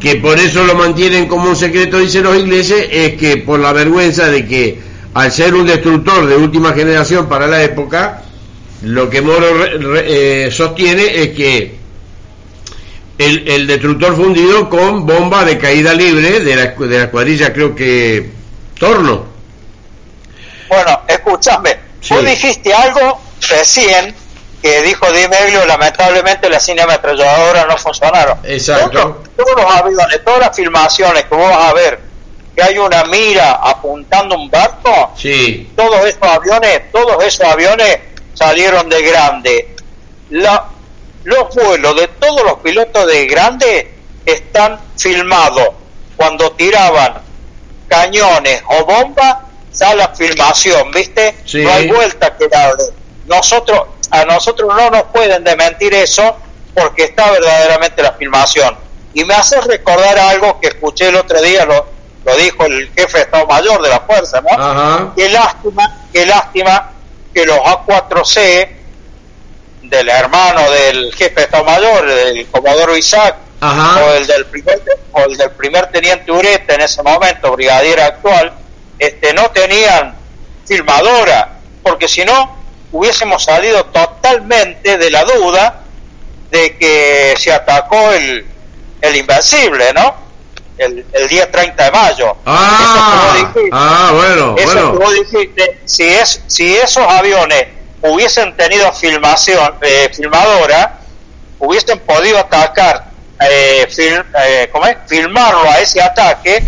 que por eso lo mantienen como un secreto, dicen los ingleses, es que por la vergüenza de que al ser un destructor de última generación para la época, lo que Moro eh, sostiene es que el, el, destructor fundido con bomba de caída libre de la, de la escuadrilla, creo que Torno. Bueno, escúchame, tú dijiste algo recién que dijo Dimeglio, lamentablemente las cine ametralladoras no funcionaron. Exacto. Todos, los aviones, todas las filmaciones que vos vas a ver, que hay una mira apuntando un barco, sí. todos esos aviones, todos esos aviones salieron de grande. La, los vuelos de todos los pilotos de grande están filmados. Cuando tiraban cañones o bombas, sale la filmación, ¿viste? No hay vuelta que darle. Nosotros, a nosotros no nos pueden desmentir eso porque está verdaderamente la filmación. Y me hace recordar algo que escuché el otro día, lo, lo dijo el jefe de Estado Mayor de la Fuerza, ¿no? Qué lástima, qué lástima que los A4C del hermano del jefe de Estado Mayor, del Comodoro Isaac, o el del primer o el del primer teniente Ureta en ese momento, brigadier actual, este no tenían filmadora, porque si no hubiésemos salido totalmente de la duda de que se atacó el, el Invencible, ¿no? El, el día 30 de mayo. Ah, ah bueno, eso bueno. dijiste, si, es, si esos aviones hubiesen tenido filmación, eh, filmadora, hubiesen podido atacar, eh, eh, ¿cómo es? filmarlo a ese ataque,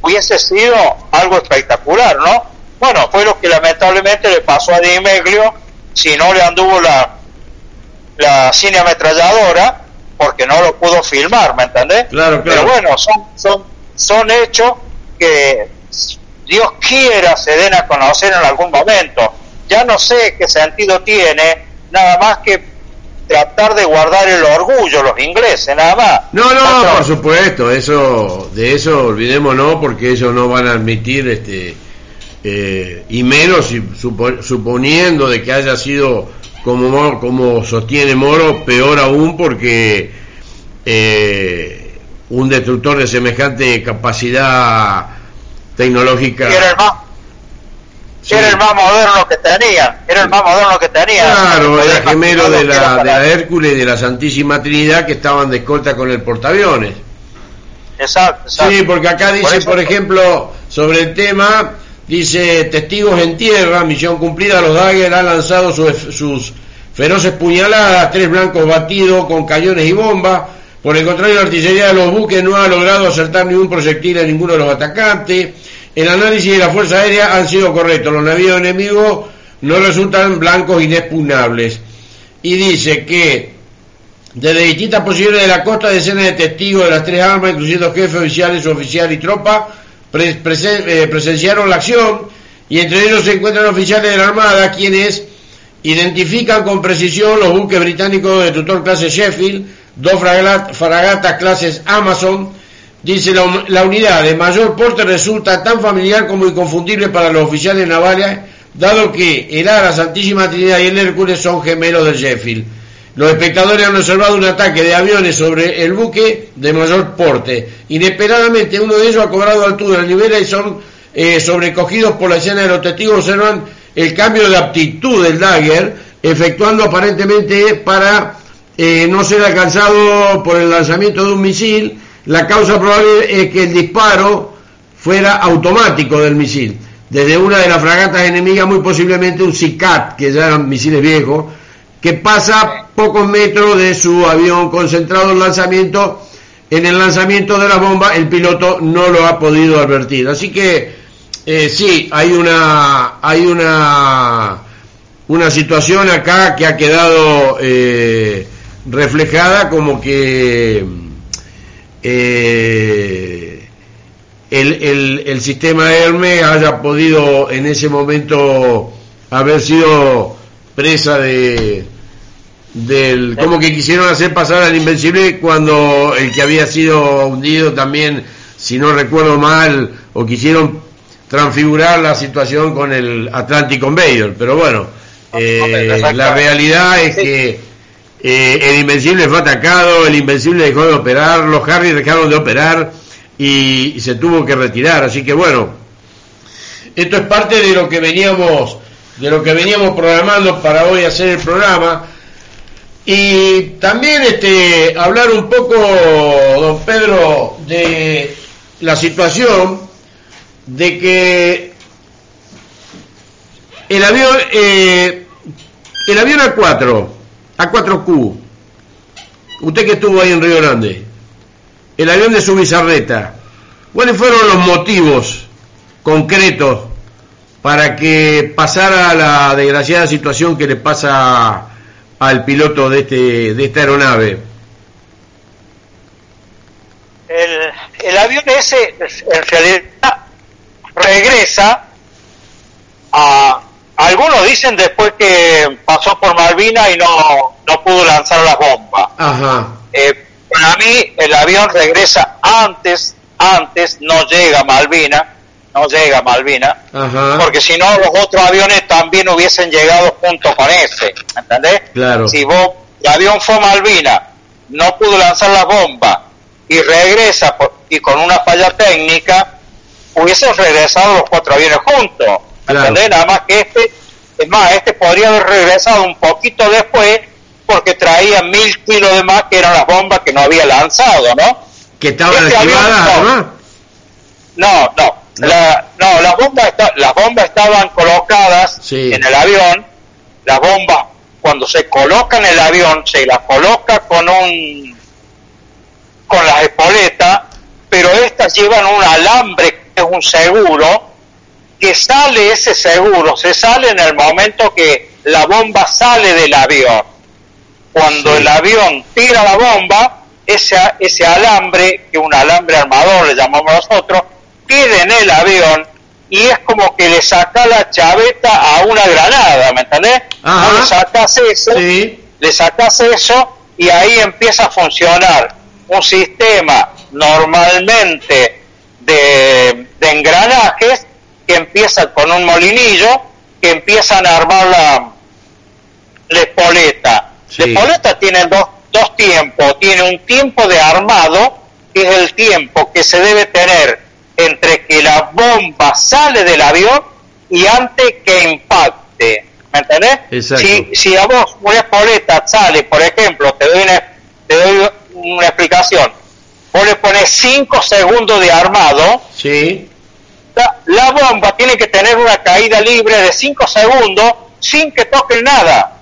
hubiese sido algo espectacular, ¿no? Bueno, fue lo que lamentablemente le pasó a Dimeglio, si no le anduvo la, la cine ametralladora, porque no lo pudo filmar, ¿me entendés? Claro, Pero bueno, son, son, son hechos que Dios quiera se den a conocer en algún momento. Ya no sé qué sentido tiene, nada más que tratar de guardar el orgullo los ingleses, nada más. No, no, por supuesto, eso de eso olvidémonos porque ellos no van a admitir este eh, y menos suponiendo de que haya sido como como sostiene Moro, peor aún porque eh, un destructor de semejante capacidad tecnológica era el más moderno que tenía, era el más moderno que tenía. Claro, era gemelo de la, de la Hércules y de la Santísima Trinidad que estaban de escolta con el portaaviones. Exacto, exacto. Sí, porque acá dice, por, ejemplo, sobre el tema, dice, testigos en tierra, misión cumplida, los Dagger han lanzado sus, sus feroces puñaladas, tres blancos batidos con cañones y bombas. Por el contrario, la artillería de los buques no ha logrado acertar ni un proyectil a ninguno de los atacantes. El análisis de la Fuerza Aérea han sido correctos. Los navíos enemigos no resultan blancos inexpugnables. Y dice que desde distintas posiciones de la costa, decenas de testigos de las tres armas, incluyendo jefes oficiales, oficiales y tropas, eh, presenciaron la acción y entre ellos se encuentran oficiales de la Armada quienes identifican con precisión los buques británicos de tutor clase Sheffield, dos fragatas clases Amazon, Dice la, unidad de mayor porte resulta tan familiar como inconfundible para los oficiales navales, dado que el Ara, Santísima Trinidad y el Hércules son gemelos del Sheffield. Los espectadores han observado un ataque de aviones sobre el buque de mayor porte. Inesperadamente uno de ellos ha cobrado altura, nivel y son eh, sobrecogidos por la escena de los testigos. Observan el cambio de aptitud del Dagger, efectuando aparentemente para eh, no ser alcanzado por el lanzamiento de un misil la causa probable es que el disparo fuera automático del misil, desde una de las fragatas enemigas, muy posiblemente un SICAT, que ya eran misiles viejos, que pasa pocos metros de su avión concentrado en lanzamiento. En el lanzamiento de la bomba, el piloto no lo ha podido advertir. Así que eh, sí, hay una, hay una, una situación acá que ha quedado eh, reflejada como que eh, el, el, sistema Hermes haya podido en ese momento haber sido presa de del como que quisieron hacer pasar al invencible cuando el que había sido hundido también si no recuerdo mal o quisieron transfigurar la situación con el Atlantic Invader pero bueno eh, la realidad es que eh, el Invencible fue atacado, el Invencible dejó de operar, los Harry dejaron de operar y, se tuvo que retirar. Así que bueno, esto es parte de lo que veníamos, de lo que veníamos programando para hoy hacer el programa. Y también este, hablar un poco, don Pedro, de la situación de que el avión, eh, el avión A4, A4Q, usted que estuvo ahí en Río Grande, el avión de su bizarreta, ¿cuáles fueron los motivos concretos para que pasara la desgraciada situación que le pasa al piloto de, este, de esta aeronave? El, el avión ese en realidad regresa a, algunos dicen después que pasó por Malvina y no, no pudo lanzar las bombas. Eh, para mí el avión regresa antes, antes, no llega a Malvina, no llega Malvina, porque si no los otros aviones también hubiesen llegado junto con ese, ¿entendés? Claro. Si vos, el avión fue Malvina, no pudo lanzar las bombas y regresa y con una falla técnica, hubiesen regresado los cuatro aviones juntos. Nada más que este, es más, este podría haber regresado un poquito después porque traía mil kilos de más que eran las bombas que no había lanzado, ¿no? Que estaban este activadas, no, no, la, no, las bombas, las bombas estaban colocadas en el avión, las bombas cuando se colocan en el avión se las coloca con un con las espoletas, pero estas llevan un alambre que es un seguro que sale ese seguro, se sale en el momento que la bomba sale del avión. Cuando el avión tira la bomba, ese, ese alambre, que un alambre armador le llamamos nosotros, queda en el avión y es como que le saca la chaveta a una granada, ¿me entendés? Le sacas eso, le sacas eso y ahí empieza a funcionar un sistema normalmente de, de engranajes que empiezan con un molinillo, que empiezan a armar la, la espoleta. La espoleta tiene dos, dos tiempos. Tiene un tiempo de armado, que es el tiempo que se debe tener entre que la bomba sale del avión y antes que impacte. ¿Me entendés? Si, si a vos una espoleta sale, por ejemplo, te doy una, te doy una explicación, vos le pones 5 segundos de armado, sí la, bomba tiene que tener una caída libre de 5 segundos sin que toque nada.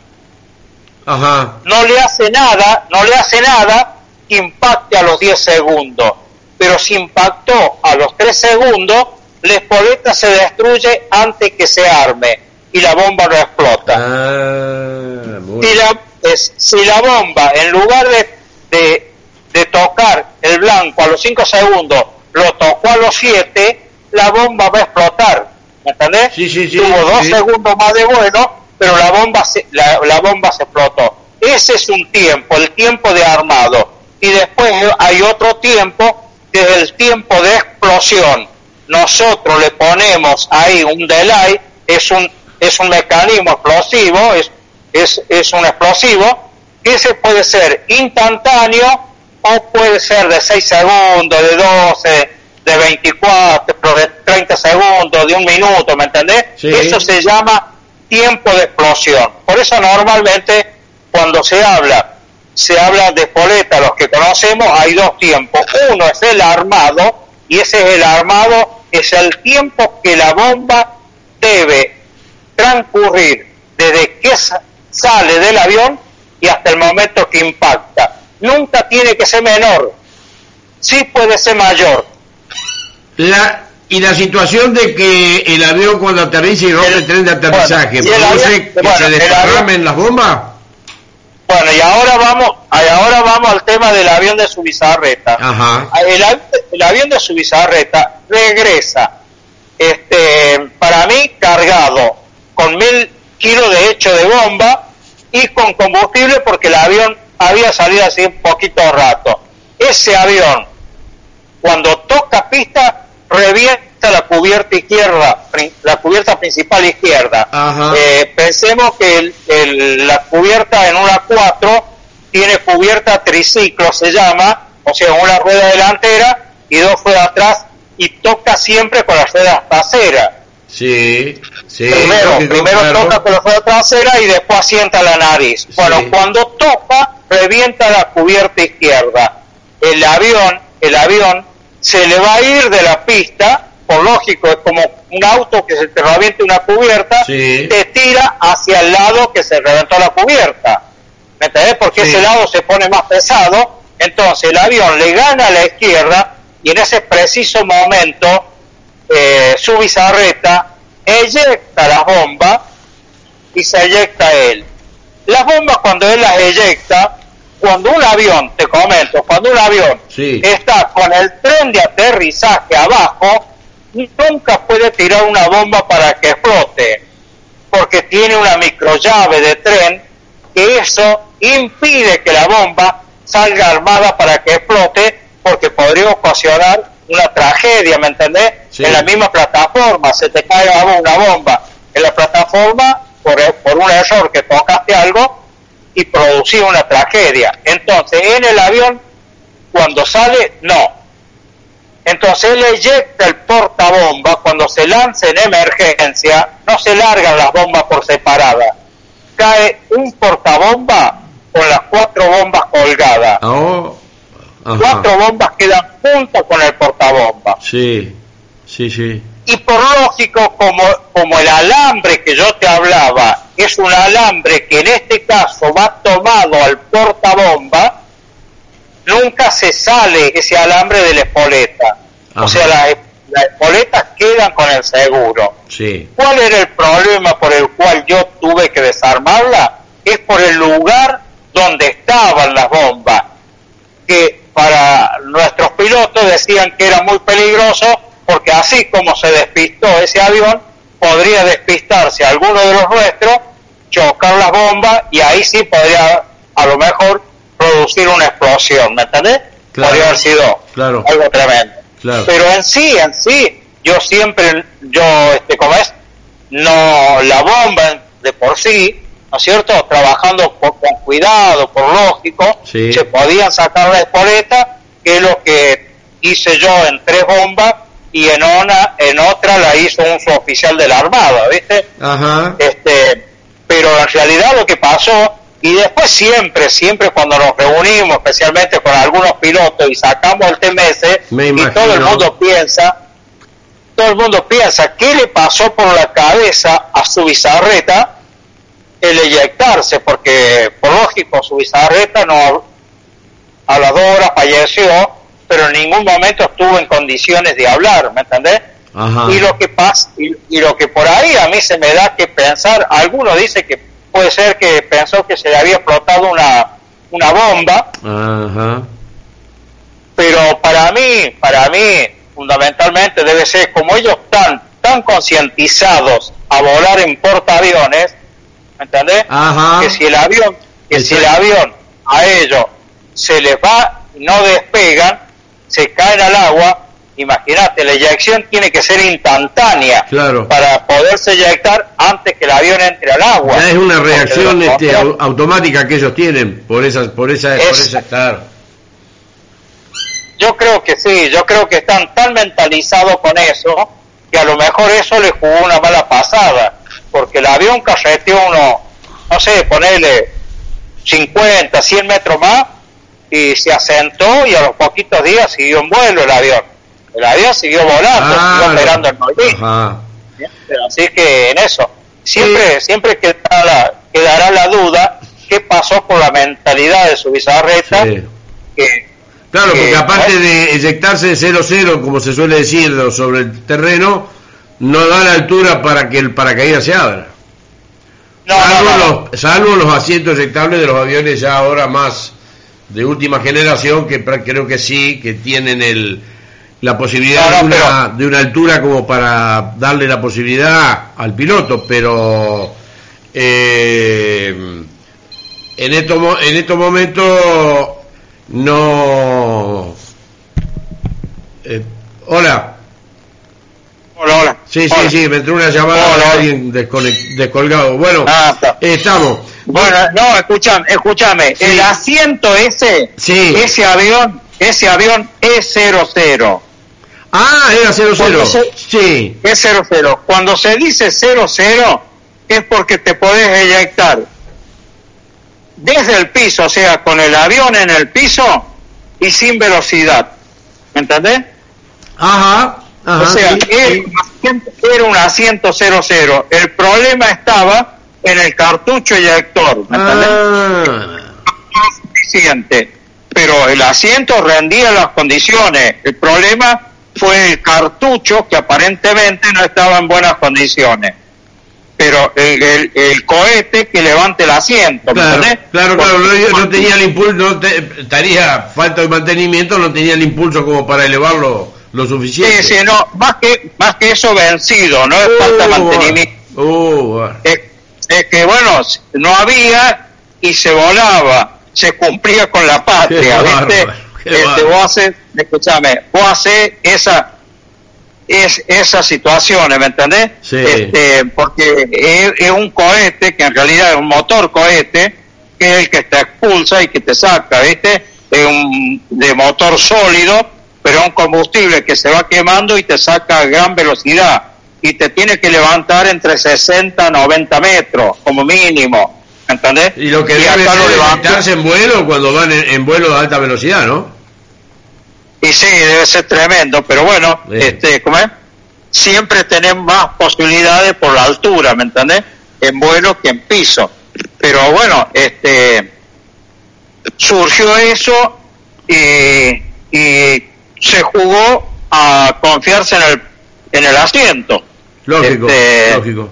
No le hace nada, no le hace nada que impacte a los 10 segundos. Pero si impactó a los 3 segundos, la espoleta se destruye antes que se arme y la bomba no explota. Ah, si, la, si la bomba, en lugar de, de, de tocar el blanco a los 5 segundos, lo tocó a los 7, la bomba va a explotar. ¿Me entendés? Sí, sí, Tuvo dos segundos más de vuelo, pero la bomba, se, la, la bomba se explotó. Ese es un tiempo, el tiempo de armado. Y después hay otro tiempo, es el tiempo de explosión. Nosotros le ponemos ahí un delay, es un, es un mecanismo explosivo, es, es, es un explosivo, que ese puede ser instantáneo o puede ser de 6 segundos, de 12, de 24, de 30 segundos, de un minuto, ¿me entendés? Eso se llama tiempo de explosión. Por eso normalmente cuando se habla, se habla de espoleta, los que conocemos, hay dos tiempos. Uno es el armado, y ese es el armado, es el tiempo que la bomba debe transcurrir desde que sale del avión y hasta el momento que impacta. Nunca tiene que ser menor, sí puede ser mayor, la, y la situación de que el avión cuando aterriza y rompe el, tren de aterrizaje, ¿produce que se desparramen las bombas? Bueno, y ahora vamos, y ahora vamos al tema del avión de su bizarreta. Ajá. El, el avión de su bizarreta regresa, este, para mí, cargado con mil kilos de hecho de bomba y con combustible porque el avión había salido así un poquito rato. Ese avión, cuando toca pista, revienta la cubierta izquierda, la cubierta principal izquierda. Eh, pensemos que el- el- la cubierta en una 4 tiene cubierta triciclo, se llama, o sea, una rueda delantera y dos ruedas atrás y toca siempre con las ruedas traseras. Sí, sí. primero primero claro. toca con la rueda trasera y después asienta la nariz. Sí. Bueno, cuando toca, revienta la cubierta izquierda. El avión, el avión se le va a ir de la pista, por lógico, es como un auto que se te revienta una cubierta, Sí. te tira hacia el lado que se reventó la cubierta. ¿Me entendés? Porque Sí. ese lado se pone más pesado, entonces el avión le gana a la izquierda y en ese preciso momento eh, su bizarreta eyecta las bombas y se eyecta él. Las bombas cuando él las eyecta, cuando un avión, te comento, cuando un avión Sí. está con el tren de aterrizaje abajo, nunca puede tirar una bomba para que explote, porque tiene una microllave de tren que eso impide que la bomba salga armada para que explote, porque podría ocasionar una tragedia, ¿me entendés? Sí. En la misma plataforma, se te cae una bomba en la plataforma por, por un error que tocaste algo y producir una tragedia. Entonces, en el avión, cuando sale, no. Entonces él eyecta el portabomba cuando se lanza en emergencia, no se largan las bombas por separada. Cae un portabomba con las cuatro bombas colgadas. Oh. Cuatro bombas quedan juntas con el portabomba. Sí, sí, sí. Y por lógico, como, como el alambre que yo te hablaba es un alambre que en este caso va tomado al portabomba, nunca se sale ese alambre de la espoleta. Ajá. O sea, las, las espoletas quedan con el seguro. Sí. ¿Cuál era el problema por el cual yo tuve que desarmarla? Es por el lugar donde estaban las bombas, que para nuestros pilotos decían que era muy peligroso porque así como se despistó ese avión, podría despistarse alguno de los nuestros, chocar las bombas y ahí sí podría a lo mejor producir una explosión, ¿me entendés? Claro. Podría haber sido Claro. algo tremendo. Claro. Pero en sí, en sí, yo siempre, yo, este, como es, no, la bomba de por sí, ¿no es cierto? Trabajando por- con cuidado, por lógico, Sí. se podían sacar la espoleta, que es lo que hice yo en tres bombas y en una, en otra la hizo un suboficial de la Armada, ¿viste? Ajá. este pero en realidad lo que pasó y después siempre siempre cuando nos reunimos especialmente con algunos pilotos y sacamos el TMS Me y todo el mundo piensa todo el mundo piensa qué le pasó por la cabeza a su bizarreta el eyectarse porque por lógico su bizarreta no a las dos horas falleció pero en ningún momento estuvo en condiciones de hablar ¿me entendés? Ajá. y lo que pasa y, y lo que por ahí a mí se me da que pensar alguno dice que puede ser que pensó que se le había explotado una una bomba Ajá. pero para mí para mí fundamentalmente debe ser como ellos están tan concientizados a volar en portaaviones ¿me entendés? Ajá. que si el avión que si el avión a ellos se les va y no despegan se caen al agua imagínate la eyección tiene que ser instantánea Claro. para poderse eyectar antes que el avión entre al agua. Ya es una reacción este, automática que ellos tienen por esa, por esa, por Es- esa yo creo que sí yo creo que están tan mentalizados con eso que a lo mejor eso les jugó una mala pasada porque el avión carreteó uno no sé ponele 50 100 metros más y se asentó y a los poquitos días siguió en vuelo el avión el avión siguió volando siguió operando en Malvin Ajá. así que en eso siempre siempre quedará la, quedará la duda qué pasó por la mentalidad de su bizarreta Sí. que Claro, porque que- aparte de eyectarse 0-0, como se suele decir, sobre el terreno, no da la altura para que el paracaídas se abra. salvo, Los, asientos eyectables de los aviones ya ahora más de última generación, que creo que sí, que tienen el, la posibilidad de, una, de una altura como para darle la posibilidad al piloto, pero eh, en, estos, en estos momentos no... Eh, hola. Hola, hola. Sí, sí, sí, me entró una llamada de alguien descolgado. Bueno, ah, estamos. Bueno, no, escúchame, escúchame. El asiento ese, sí. ese avión, ese avión es 00. Ah, era 00. sí. Es 00. Cuando se dice 00 es porque te podés eyectar desde el piso, o sea, con el avión en el piso y sin velocidad. ¿Me entendés? Ajá. o sea, era, un asiento 00. El problema estaba en el cartucho eyector. ¿Me entendés? Ah. Suficiente. Pero el asiento rendía las condiciones. El problema fue el cartucho que aparentemente no estaba en buenas condiciones pero el, el, cohete que levante el asiento. Claro, claro, claro, no, tenía el impulso, no estaría falta de mantenimiento, no tenía el impulso como para elevarlo lo suficiente. Sí, sí, no, más que, más que eso vencido, no es falta de uh, mantenimiento. Uh, es, que bueno, no había y se volaba, se cumplía con la patria, ¿viste? Este, vos haces, escúchame, vos haces esa es esas situaciones, ¿me entendés? Este, porque es, un cohete que en realidad es un motor cohete que es el que te expulsa y que te saca, ¿viste? Es un de motor sólido, pero un combustible que se va quemando y te saca a gran velocidad y te tiene que levantar entre 60 y 90 metros como mínimo, ¿me ¿entendés? Y lo que debe levantarse en vuelo cuando van en vuelo de alta velocidad, ¿no? Y sí, debe ser tremendo, pero bueno, este, ¿cómo es? Siempre tenemos más posibilidades por la altura, ¿me entendés? En vuelo que en piso. Pero bueno, este, surgió eso y, y se jugó a confiarse en el, en el asiento. Lógico, este, lógico.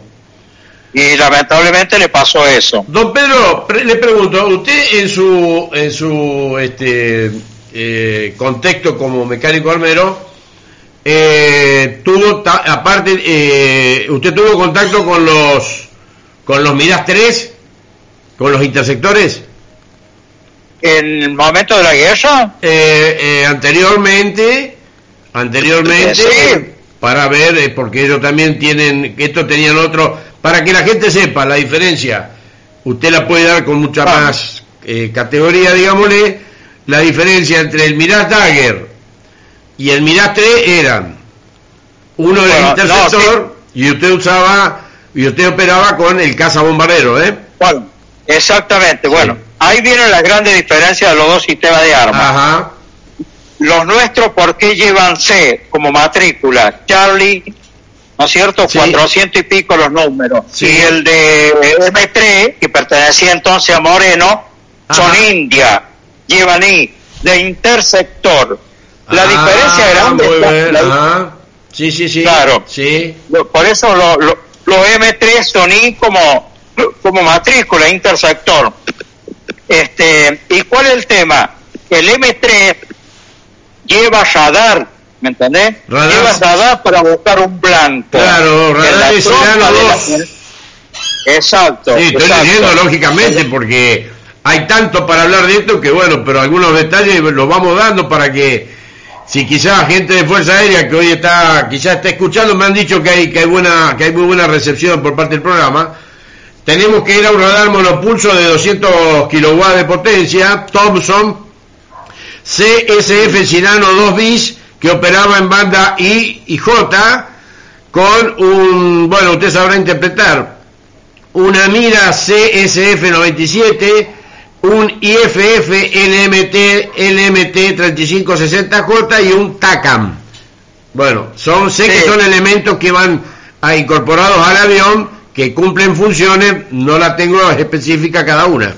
Y lamentablemente le pasó eso. Don Pedro, le pregunto, usted en su, en su, este, eh, contexto como mecánico armero, eh, tuvo, aparte, eh, usted tuvo contacto con los, con los Miras 3, con los intersectores. ¿En el momento de la guerra? anteriormente, anteriormente, para ver, porque ellos también tienen, estos tenían otro, para que la gente sepa la diferencia, usted la puede dar con mucha ah. más categoría, digámosle, la diferencia entre el Mirage Dagger y el Mirage 3 eran uno del interceptor y usted usaba y usted operaba con el caza bombardero, ¿eh? Bueno, exactamente, bueno, ahí vienen las grandes diferencias de los dos sistemas de armas. Ajá. Los nuestros, ¿por qué llevan C como matrícula? Charlie, ¿no es cierto? 400 y pico los números. Y el de M3, que pertenecía entonces a Moreno, son India llevan ahí de intersector. La ah, diferencia grande Sí, sí, sí. Claro. Sí. Por eso los lo, M3 son I como, como matrícula, intersector. Este, ¿Y cuál es el tema? El M3 lleva radar, ¿me entendés? Lleva radar para buscar un blanco. Claro, radar es Exacto. Sí, estoy leyendo lógicamente porque hay tanto para hablar de esto que bueno, pero algunos detalles los vamos dando para que si quizás gente de Fuerza Aérea que hoy está, quizás está escuchando, me han dicho que hay, que hay buena, que hay muy buena recepción por parte del programa. Tenemos que ir a un radar monopulso de 200 kilowatts de potencia, Thompson, CSF Sinano 2 bis, que operaba en banda I y J, con un, bueno, usted sabrá interpretar, una mira CSF 97, un IFF LMT, LMT 3560J y un TACAM. Bueno, son, sé que son elementos que van a incorporados al avión, que cumplen funciones, no la tengo específica cada una.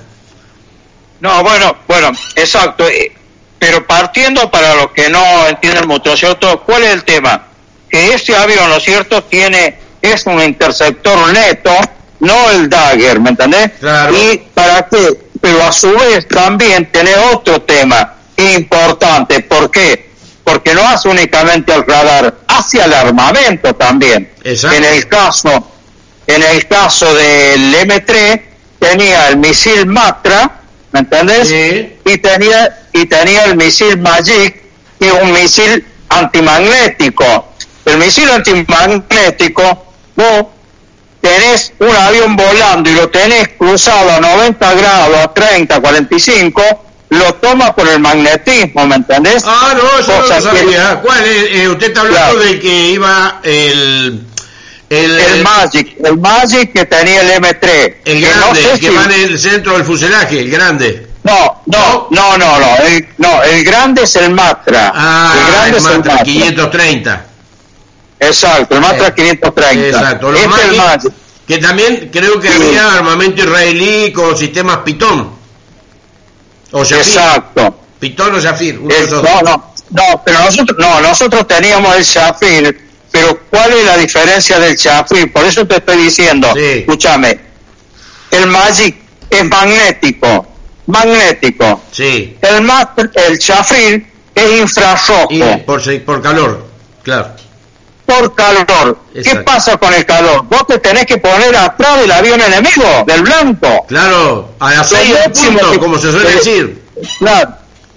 No, bueno, bueno, exacto. Eh, pero partiendo para los que no entienden mucho, ¿cierto? ¿Cuál es el tema? Que ese avión, ¿no es cierto?, tiene, es un interceptor neto, no el Dagger, ¿me entendés? Claro. ¿Y para qué? Pero a su vez también tiene otro tema importante. ¿Por qué? Porque no hace únicamente el radar, hace el armamento también. Exacto. En el caso, en el caso del M3 tenía el misil Matra, ¿me entendés? Sí. Y tenía y tenía el misil Magic, que es un misil antimagnético. El misil antimagnético, vos tenés un avión volando y lo tenés cruzado a 90 grados, a 30, 45, lo toma por el magnetismo, ¿me entendés? Ah, no, eso no lo que- sabía. ¿Cuál es? Eh, usted está hablando Claro. del que iba el... El, el Magic, el Magic que tenía el M3. el que no grande, sé el que si- va en el centro del fuselaje, el grande. No, no, no, no, no, el, no, el grande es el Matra. Ah, el grande el es el Matra, Matra. 530. Exacto, el Matra Eh, 530. Exacto. Los Este el que también creo que Sí. había armamento israelí con sistemas Pitón. O Zafir. Exacto. Pitón o uno esos no, no, no, pero nosotros, no, nosotros teníamos el Shafir, pero ¿cuál es la diferencia del Shafir? Por eso te estoy diciendo, Sí. escúchame, el Magic es magnético, magnético. Sí. El, el Shafir es infrarrojo. Y por calor, claro. Por calor. ¿Qué pasa con el calor? Vos te tenés que poner atrás del avión enemigo, del blanco. Claro, a seis máximo punto, que- como se suele decir. Claro.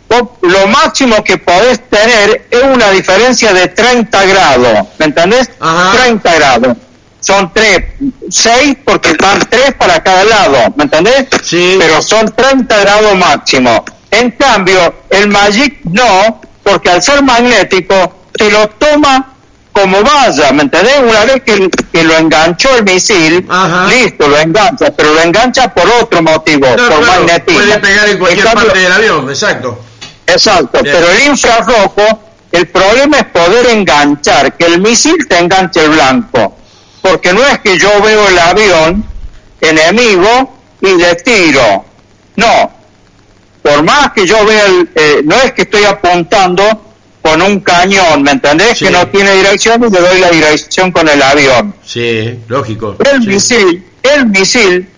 Vos lo máximo que podés tener es una diferencia de 30 grados, ¿me entendés? Ajá. 30 grados. Son 3, 6 porque están 3 para cada lado, ¿me entendés? Sí. Pero son 30 grados máximo. En cambio, el Magic no, porque al ser magnético te lo toma como vaya, ¿me entendés? Una vez que, que lo enganchó el misil, Ajá. listo, lo engancha, pero lo engancha por otro motivo, No, por claro, magnetismo. puede pegar en cualquier cambio- parte del avión, exacto. Exacto, Bien. pero el infrarrojo, el problema es poder enganchar, que el misil te enganche el blanco, porque no es que yo veo el avión enemigo y le tiro, no, por más que yo vea, el, eh, no es que estoy apuntando con un cañón, ¿me entendés? Sí. Que no tiene dirección y le doy la dirección con el avión. Sí, lógico. El sí. misil, el misil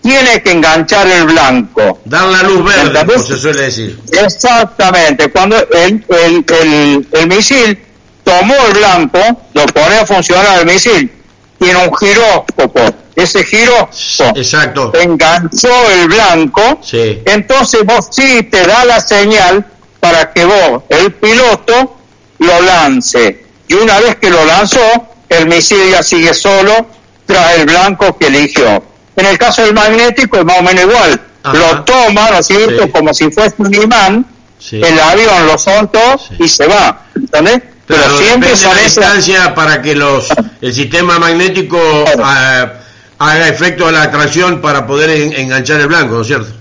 tiene que enganchar el blanco. Dar la luz verde, como se suele decir. Exactamente, cuando el, el, el, el misil tomó el blanco, lo pone a funcionar el misil, tiene un giróscopo, ese giróscopo Exacto. enganchó el blanco, Sí. entonces vos sí te da la señal para que vos, el piloto, lo lance. Y una vez que lo lanzó, el misil ya sigue solo tras el blanco que eligió. En el caso del magnético es más o menos igual. Ajá. Lo toma, ¿no es cierto?, Sí. como si fuese un imán, Sí. el avión lo soltó Sí. y se va. ¿Entendés? Claro, Pero siempre son la esas... distancia para que los el sistema magnético Claro. ah, haga efecto de la atracción para poder en- enganchar el blanco, ¿no es cierto?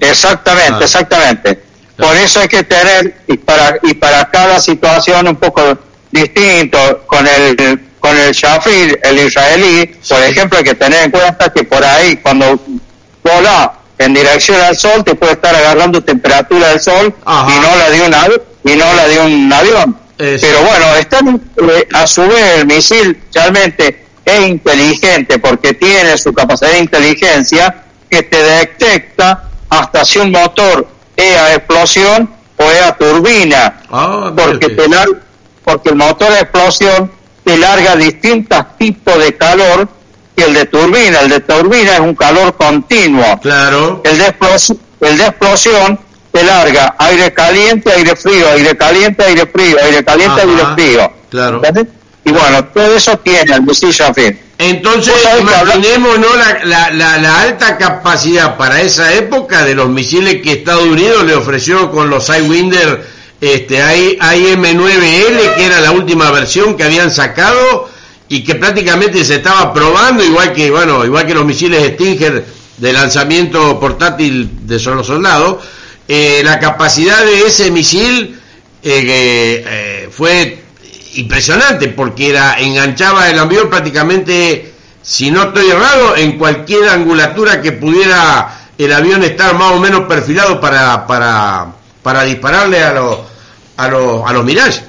Exactamente, Claro. exactamente. Por eso hay que tener, y para, y para cada situación un poco distinto, con el, con el Shafir, el israelí, por ejemplo, hay que tener en cuenta que por ahí, cuando vola en dirección al sol, te puede estar agarrando temperatura del sol Ajá. y no la de un avión, y no la de un avión. Eso. Pero bueno, están, eh, a su vez el misil realmente es inteligente porque tiene su capacidad de inteligencia que te detecta hasta si un motor es a explosión o es a turbina, Ah, porque, te lar- porque el motor de explosión te larga distintos tipos de calor que el de turbina. El de turbina es un calor continuo. Claro. El de, explos- el de explosión te larga aire caliente, aire frío, aire caliente, aire frío, aire caliente, Ajá, aire frío. claro. ¿Entendés? Y bueno, todo eso tiene el misil Shafir. Entonces, habla- imaginémonos la, la, la, la alta capacidad para esa época de los misiles que Estados Unidos le ofreció con los Sidewinder este, IM-9L, que era la última versión que habían sacado y que prácticamente se estaba probando, igual que, bueno, igual que los misiles Stinger de lanzamiento portátil de solo soldados, eh, la capacidad de ese misil eh, eh, fue impresionante porque era enganchaba el avión prácticamente si no estoy errado en cualquier angulatura que pudiera el avión estar más o menos perfilado para para para dispararle a los a los a los Mirage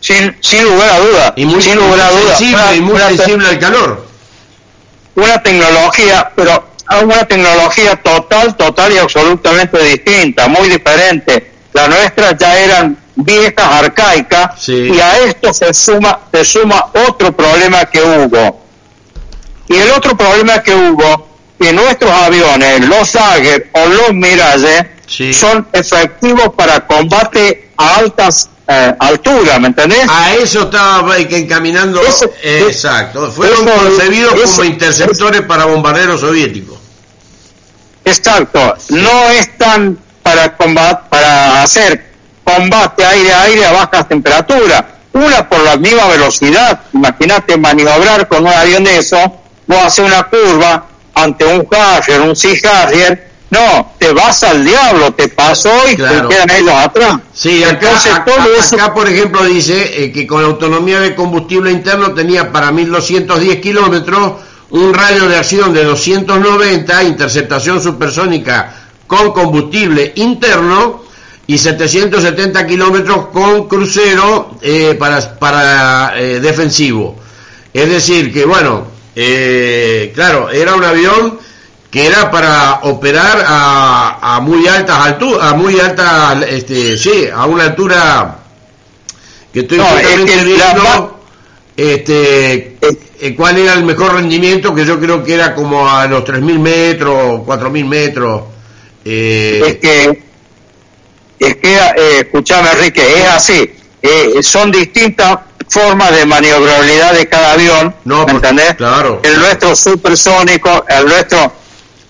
Sin, sin lugar a duda. y muy, sin lugar a muy duda. sensible Una- y muy sensible al calor una tecnología, pero una tecnología total, total y absolutamente distinta, muy diferente. La nuestra ya eran viejas, arcaicas, y a esto se suma, se suma otro problema que hubo. Y el otro problema que hubo, que nuestros aviones, los Ager o los Mirage, son efectivos para combate a altas eh, alturas, ¿me entendés? A eso estaba encaminando. exacto. Fueron concebidos como interceptores para bombarderos soviéticos. Exacto. No están para combat para hacer combate aire-aire a bajas temperaturas. Una por la misma velocidad. Imagínate maniobrar con un avión de eso, vos haces una curva ante un Harrier, un Sea Harrier, no, te vas al diablo, te pasó y te quedan ellos atrás. Sí, acá, acá, por ejemplo dice eh, que con autonomía de combustible interno tenía para 1210 kilómetros un radio de acción de 290, interceptación supersónica con combustible interno y 770 kilómetros con crucero eh, para, para eh, defensivo. Es decir, que bueno, eh, claro, era un avión que era para operar a, a muy altas alturas, a muy alta, este, sí, a una altura que estoy viendo, este, cuál era el mejor rendimiento, que yo creo que era como a los 3.000 metros, 4.000 metros. Es que es que, eh, escuchame Enrique, es así, eh, son distintas formas de maniobrabilidad de cada avión, no, ¿me entendés? Claro. El nuestro supersónico, el nuestro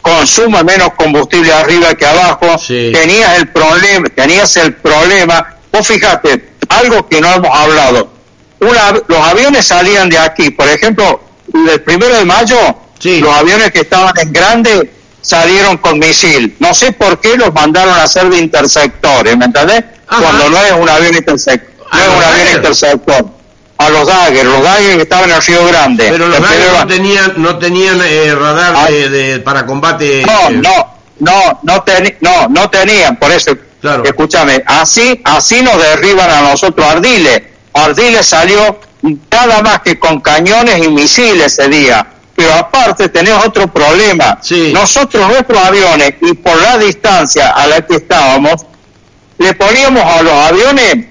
consume menos combustible arriba que abajo, tenías el problema, tenías el problema, vos fíjate, algo que no hemos hablado, los aviones salían de aquí, por ejemplo, el primero de mayo, los aviones que estaban en grande salieron con misil. No sé por qué los mandaron a hacer de interceptores, ¿me entendés? Cuando no es un avión interceptor. No es un avión interceptor. A los Dagger, los Dagger que estaban en el Río Grande. Pero los Dagger no tenían, no tenían eh, radar de, para combate. No, eh. no, no, no, no, no tenían, por eso. Claro. Escúchame, así, así nos derriban a nosotros Ardiles. Ardiles salió nada más que con cañones y misiles ese día pero aparte tenemos otro problema. Nosotros, nuestros aviones, y por la distancia a la que estábamos, le poníamos a los aviones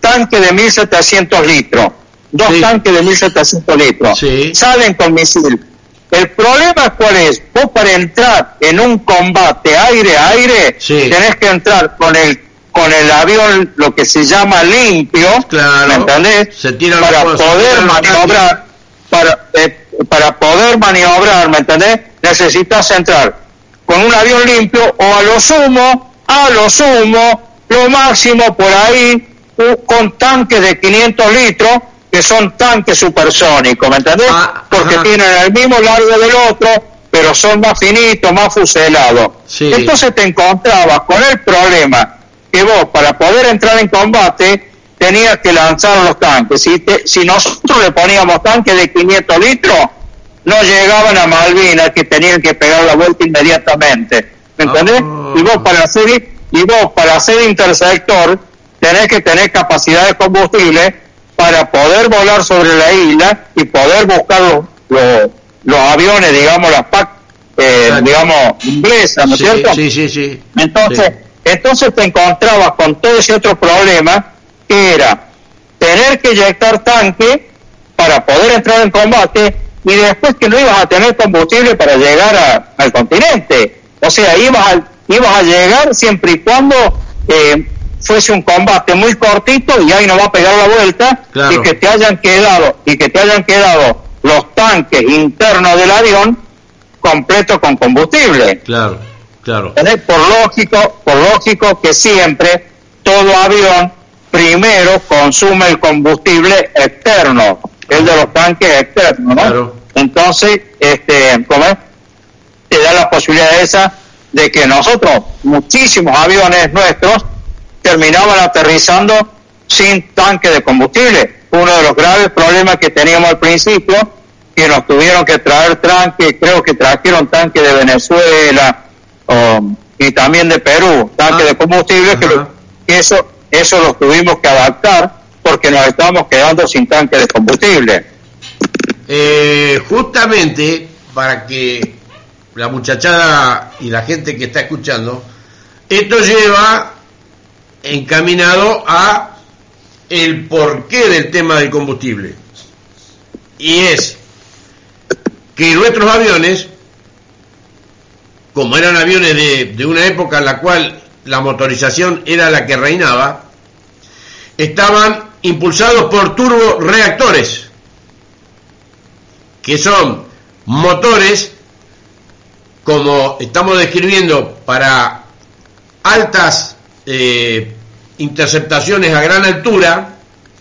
tanques de 1700 litros, dos tanques de 1700 litros, salen con misil. El problema cuál es, vos para entrar en un combate aire-aire, tenés que entrar con el con el avión lo que se llama limpio, claro. entendés? Se tira para poder maniobrar, para, eh, para poder maniobrar, ¿me entendés? Necesitas entrar con un avión limpio o a lo sumo, a lo sumo, lo máximo por ahí, con tanques de 500 litros, que son tanques supersónicos, ¿me entendés? Ah, Porque tienen el mismo largo del otro, pero son más finitos, más fuselados. Entonces te encontrabas con el problema que vos, para poder entrar en combate, tenía que lanzar los tanques. Si, si nosotros le poníamos tanques de 500 litros, no llegaban a Malvinas que tenían que pegar la vuelta inmediatamente. ¿Me entendés? Y vos para ser y vos para ser interceptor tenés que tener capacidad de combustible para poder volar sobre la isla y poder buscar los, los, aviones, digamos, las PAC, eh, digamos, inglesas, ¿no es cierto? Sí, sí, sí. Entonces, entonces te encontrabas con todo ese otro problema era tener que inyectar tanque para poder entrar en combate y después que no ibas a tener combustible para llegar al continente. O sea, ibas a, ibas a llegar siempre y cuando eh, fuese un combate muy cortito y ahí no va a pegar la vuelta y que te hayan quedado y que te hayan quedado los tanques internos del avión completos con combustible. Claro, claro. Por lógico, por lógico que siempre todo avión primero consume el combustible externo, el de los tanques externos, ¿no? Entonces, este, ¿cómo es? Te da la posibilidad esa de que nosotros, muchísimos aviones nuestros, terminaban aterrizando sin tanque de combustible. Uno de los graves problemas que teníamos al principio, que nos tuvieron que traer tanques, creo que trajeron tanques de Venezuela y también de Perú, tanques de combustible, que eso eso lo tuvimos que adaptar porque nos estábamos quedando sin tanque de combustible. Eh, justamente, para que la muchachada y la gente que está escuchando, esto lleva encaminado a el porqué del tema del combustible. Y es que nuestros aviones, como eran aviones de, de una época en la cual la motorización era la que reinaba, estaban impulsados por turboreactores, que son motores, como estamos describiendo, para altas eh, interceptaciones a gran altura,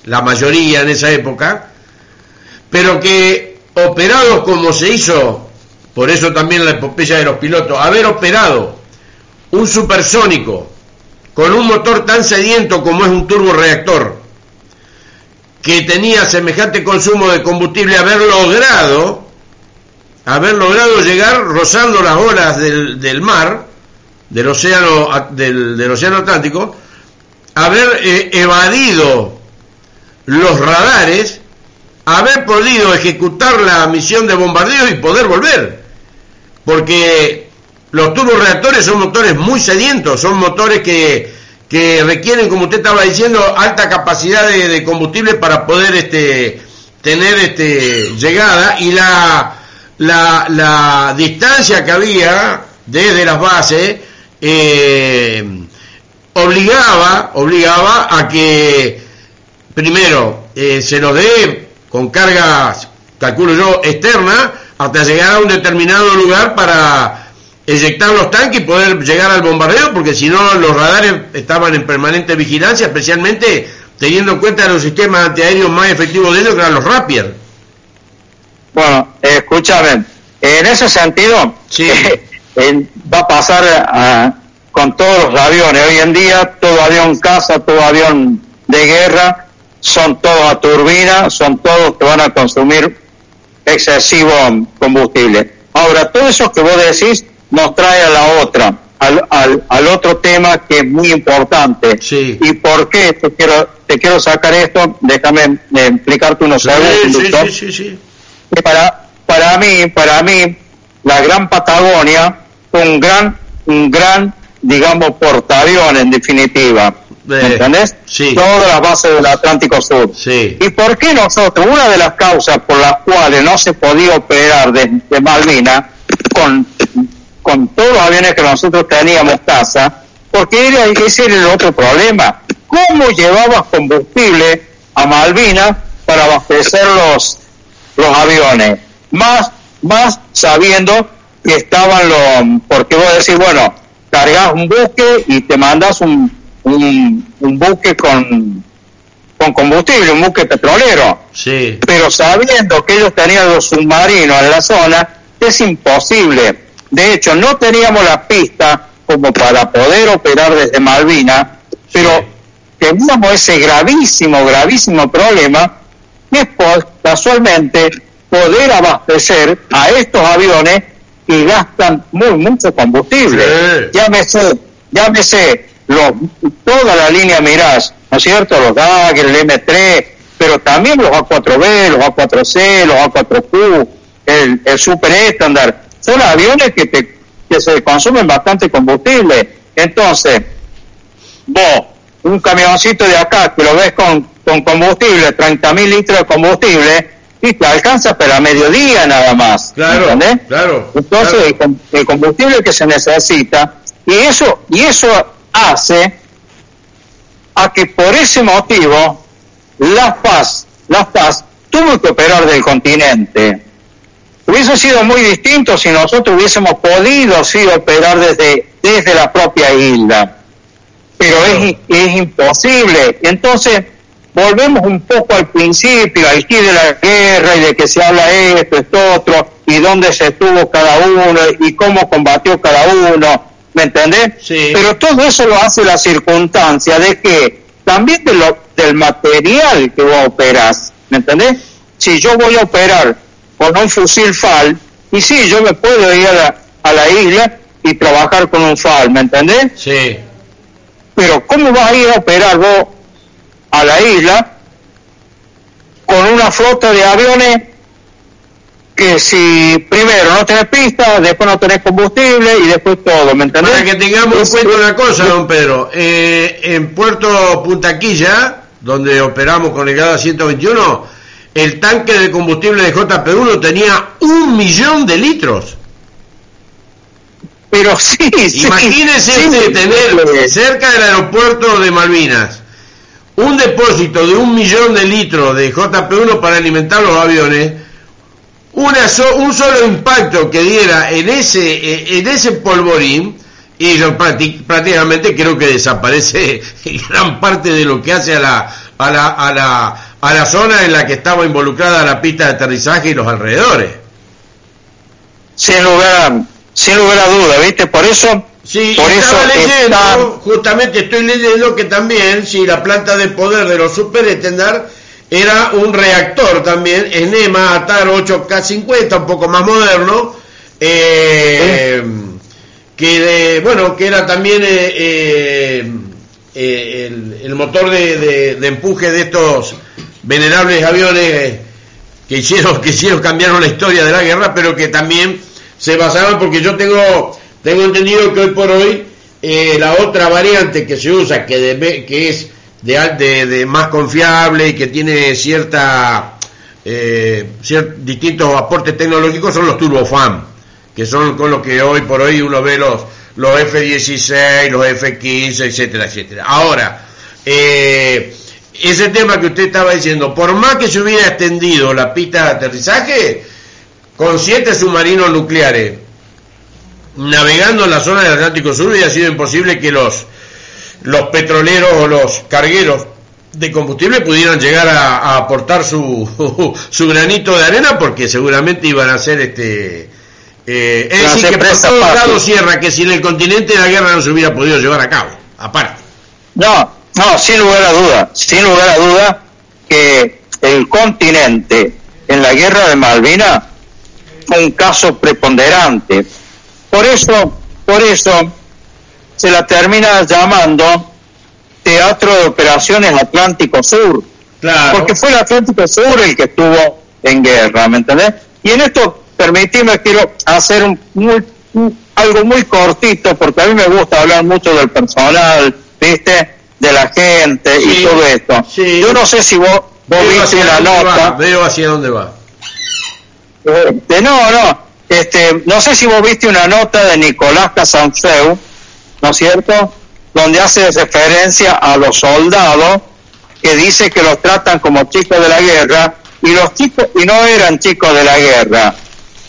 la mayoría en esa época, pero que operados como se hizo, por eso también la epopeya de los pilotos, haber operado un supersónico con un motor tan sediento como es un turboreactor, que tenía semejante consumo de combustible, haber logrado, haber logrado llegar rozando las olas del, mar, del océano, del, del océano Atlántico, haber eh, evadido los radares, haber podido ejecutar la misión de bombardeo y poder volver. Porque los turboreactores son motores muy sedientos, son motores que, requieren, como usted estaba diciendo, alta capacidad de, combustible para poder este, tener este, llegada. Y la, la, la distancia que había desde las bases eh, obligaba, obligaba a que primero eh, se nos dé con cargas, calculo yo, externa, hasta llegar a un determinado lugar para eyectar los tanques y poder llegar al bombardeo, porque si no los radares estaban en permanente vigilancia, especialmente teniendo en cuenta los sistemas antiaéreos más efectivos de ellos, que eran los Rapier. Bueno, escúchame, en ese sentido, Sí. va a pasar ah, con todos los aviones. Hoy en día, todo avión caza, todo avión de guerra, son todos a turbina, son todos que van a consumir excesivo combustible. Ahora, todo eso que vos decís nos trae a la otra, al, al, al otro tema que es muy importante. Sí. ¿Y por qué te quiero, te quiero sacar esto? Déjame eh, explicarte unos Sí, segundos. sí, doctor sí, sí, sí. que para para mí para mí la gran Patagonia fue un gran un gran digamos portaavión en definitiva ¿me Eh, entendés? sí. todas las bases del Atlántico Sur Sí. y por qué nosotros una de las causas por las cuales no se podía operar desde Malvinas con con todos los aviones que nosotros teníamos casa porque era, ese era el otro problema cómo llevabas combustible a Malvinas para abastecer los los aviones, más, más sabiendo que estaban los, porque vos decís, bueno, cargas un buque y te mandas un, un, un buque con, con combustible, un buque petrolero, Sí. pero sabiendo que ellos tenían los submarinos en la zona, es imposible. De hecho, no teníamos la pista como para poder operar desde Malvinas, pero teníamos ese gravísimo, gravísimo problema que es po- casualmente poder abastecer a estos aviones que gastan muy mucho combustible. Sí. Llámese, llámese los, toda la línea Mirage, ¿no es cierto? Los Dagger, el M3, pero también los A4B, los A4C, los A4Q, el, el Super Estándar, son aviones que, te, que se consumen bastante combustible. Entonces, vos, un camioncito de acá que lo ves con, con combustible, 30 mil litros de combustible, y te alcanza para mediodía nada más. Claro, ¿entendés? claro, Entonces, claro. El, com- el combustible que se necesita, y eso, y eso hace a que por ese motivo La Paz, La Paz tuvo que operar del continente. Hubiese sido muy distinto si nosotros hubiésemos podido sí operar desde, desde la propia isla. Pero es, es imposible. Entonces, volvemos un poco al principio, aquí de la guerra y de que se habla esto, esto otro, y dónde se estuvo cada uno y cómo combatió cada uno, ¿me entendés? Sí. Pero todo eso lo hace la circunstancia de que también de lo, del material que vos operás, ¿me entendés? Si yo voy a operar con un fusil FAL, y sí, yo me puedo ir a la, a la isla y trabajar con un FAL, ¿me entendés? Sí. Pero ¿cómo vas a ir a operar vos a la isla con una flota de aviones que si primero no tenés pista, después no tenés combustible y después todo, ¿me entendés? Para que tengamos en cuenta una cosa, don Pedro, eh, en Puerto Puntaquilla, donde operamos con el GADA 121, el tanque de combustible de JP1 tenía un millón de litros. Pero sí, Imagínese usted tener cerca del aeropuerto de Malvinas un depósito de un millón de litros de JP1 para alimentar los aviones una un solo impacto que diera en ese, eh, en ese polvorín, y prácticamente creo que desaparece gran parte de lo que hace a la, a la, a la, a la zona en la que estaba involucrada la pista de aterrizaje y los alrededores. Sin lugar, sin lugar a duda, ¿viste? Por eso Sí, por estaba eso leyendo, justamente estoy leyendo que también, si la planta de poder de los super Etendar era un reactor también, EMA ATAR 8K50, un poco más moderno, eh, que bueno, que era también eh, eh, el, motor de, empuje de estos venerables aviones que hicieron, que hicieron cambiaron la historia de la guerra, pero que también se basaban, porque yo tengo, tengo entendido que hoy por hoy la otra variante que se usa, que, que es de, de, más confiable y que tiene cierta eh, distintos aportes tecnológicos son los turbofan, que son con los que hoy por hoy uno ve los, los F-16, los F-15, etcétera, etcétera. Ahora, eh, ese tema que usted estaba diciendo, por más que se hubiera extendido la pista de aterrizaje, con siete submarinos nucleares navegando en la zona del Atlántico Sur hubiera sido imposible que los los petroleros o los cargueros de combustible pudieran llegar a, aportar su, su granito de arena porque seguramente iban a ser este eh, es decir que por todos lados cierra que sin el continente la guerra no se hubiera podido llevar a cabo aparte. No no sin lugar a duda sin lugar a duda que el continente en la guerra de Malvinas fue un caso preponderante por eso por eso se la termina llamando Teatro de Operaciones Atlántico Sur. Claro. Porque fue el Atlántico Sur el que estuvo en guerra, ¿me entendés? Y en esto, permitime, quiero hacer un, algo muy cortito, porque a mí me gusta hablar mucho del personal, ¿viste? De la gente y todo esto. Yo no sé si vos, viste la nota. veo hacia dónde va. Este, no, no. Este, no sé si vos viste una nota de Nicolás Casanfeu, ¿no es cierto? Donde hace referencia a los soldados que dice que los tratan como chicos de la guerra y los chicos y no eran chicos de la guerra.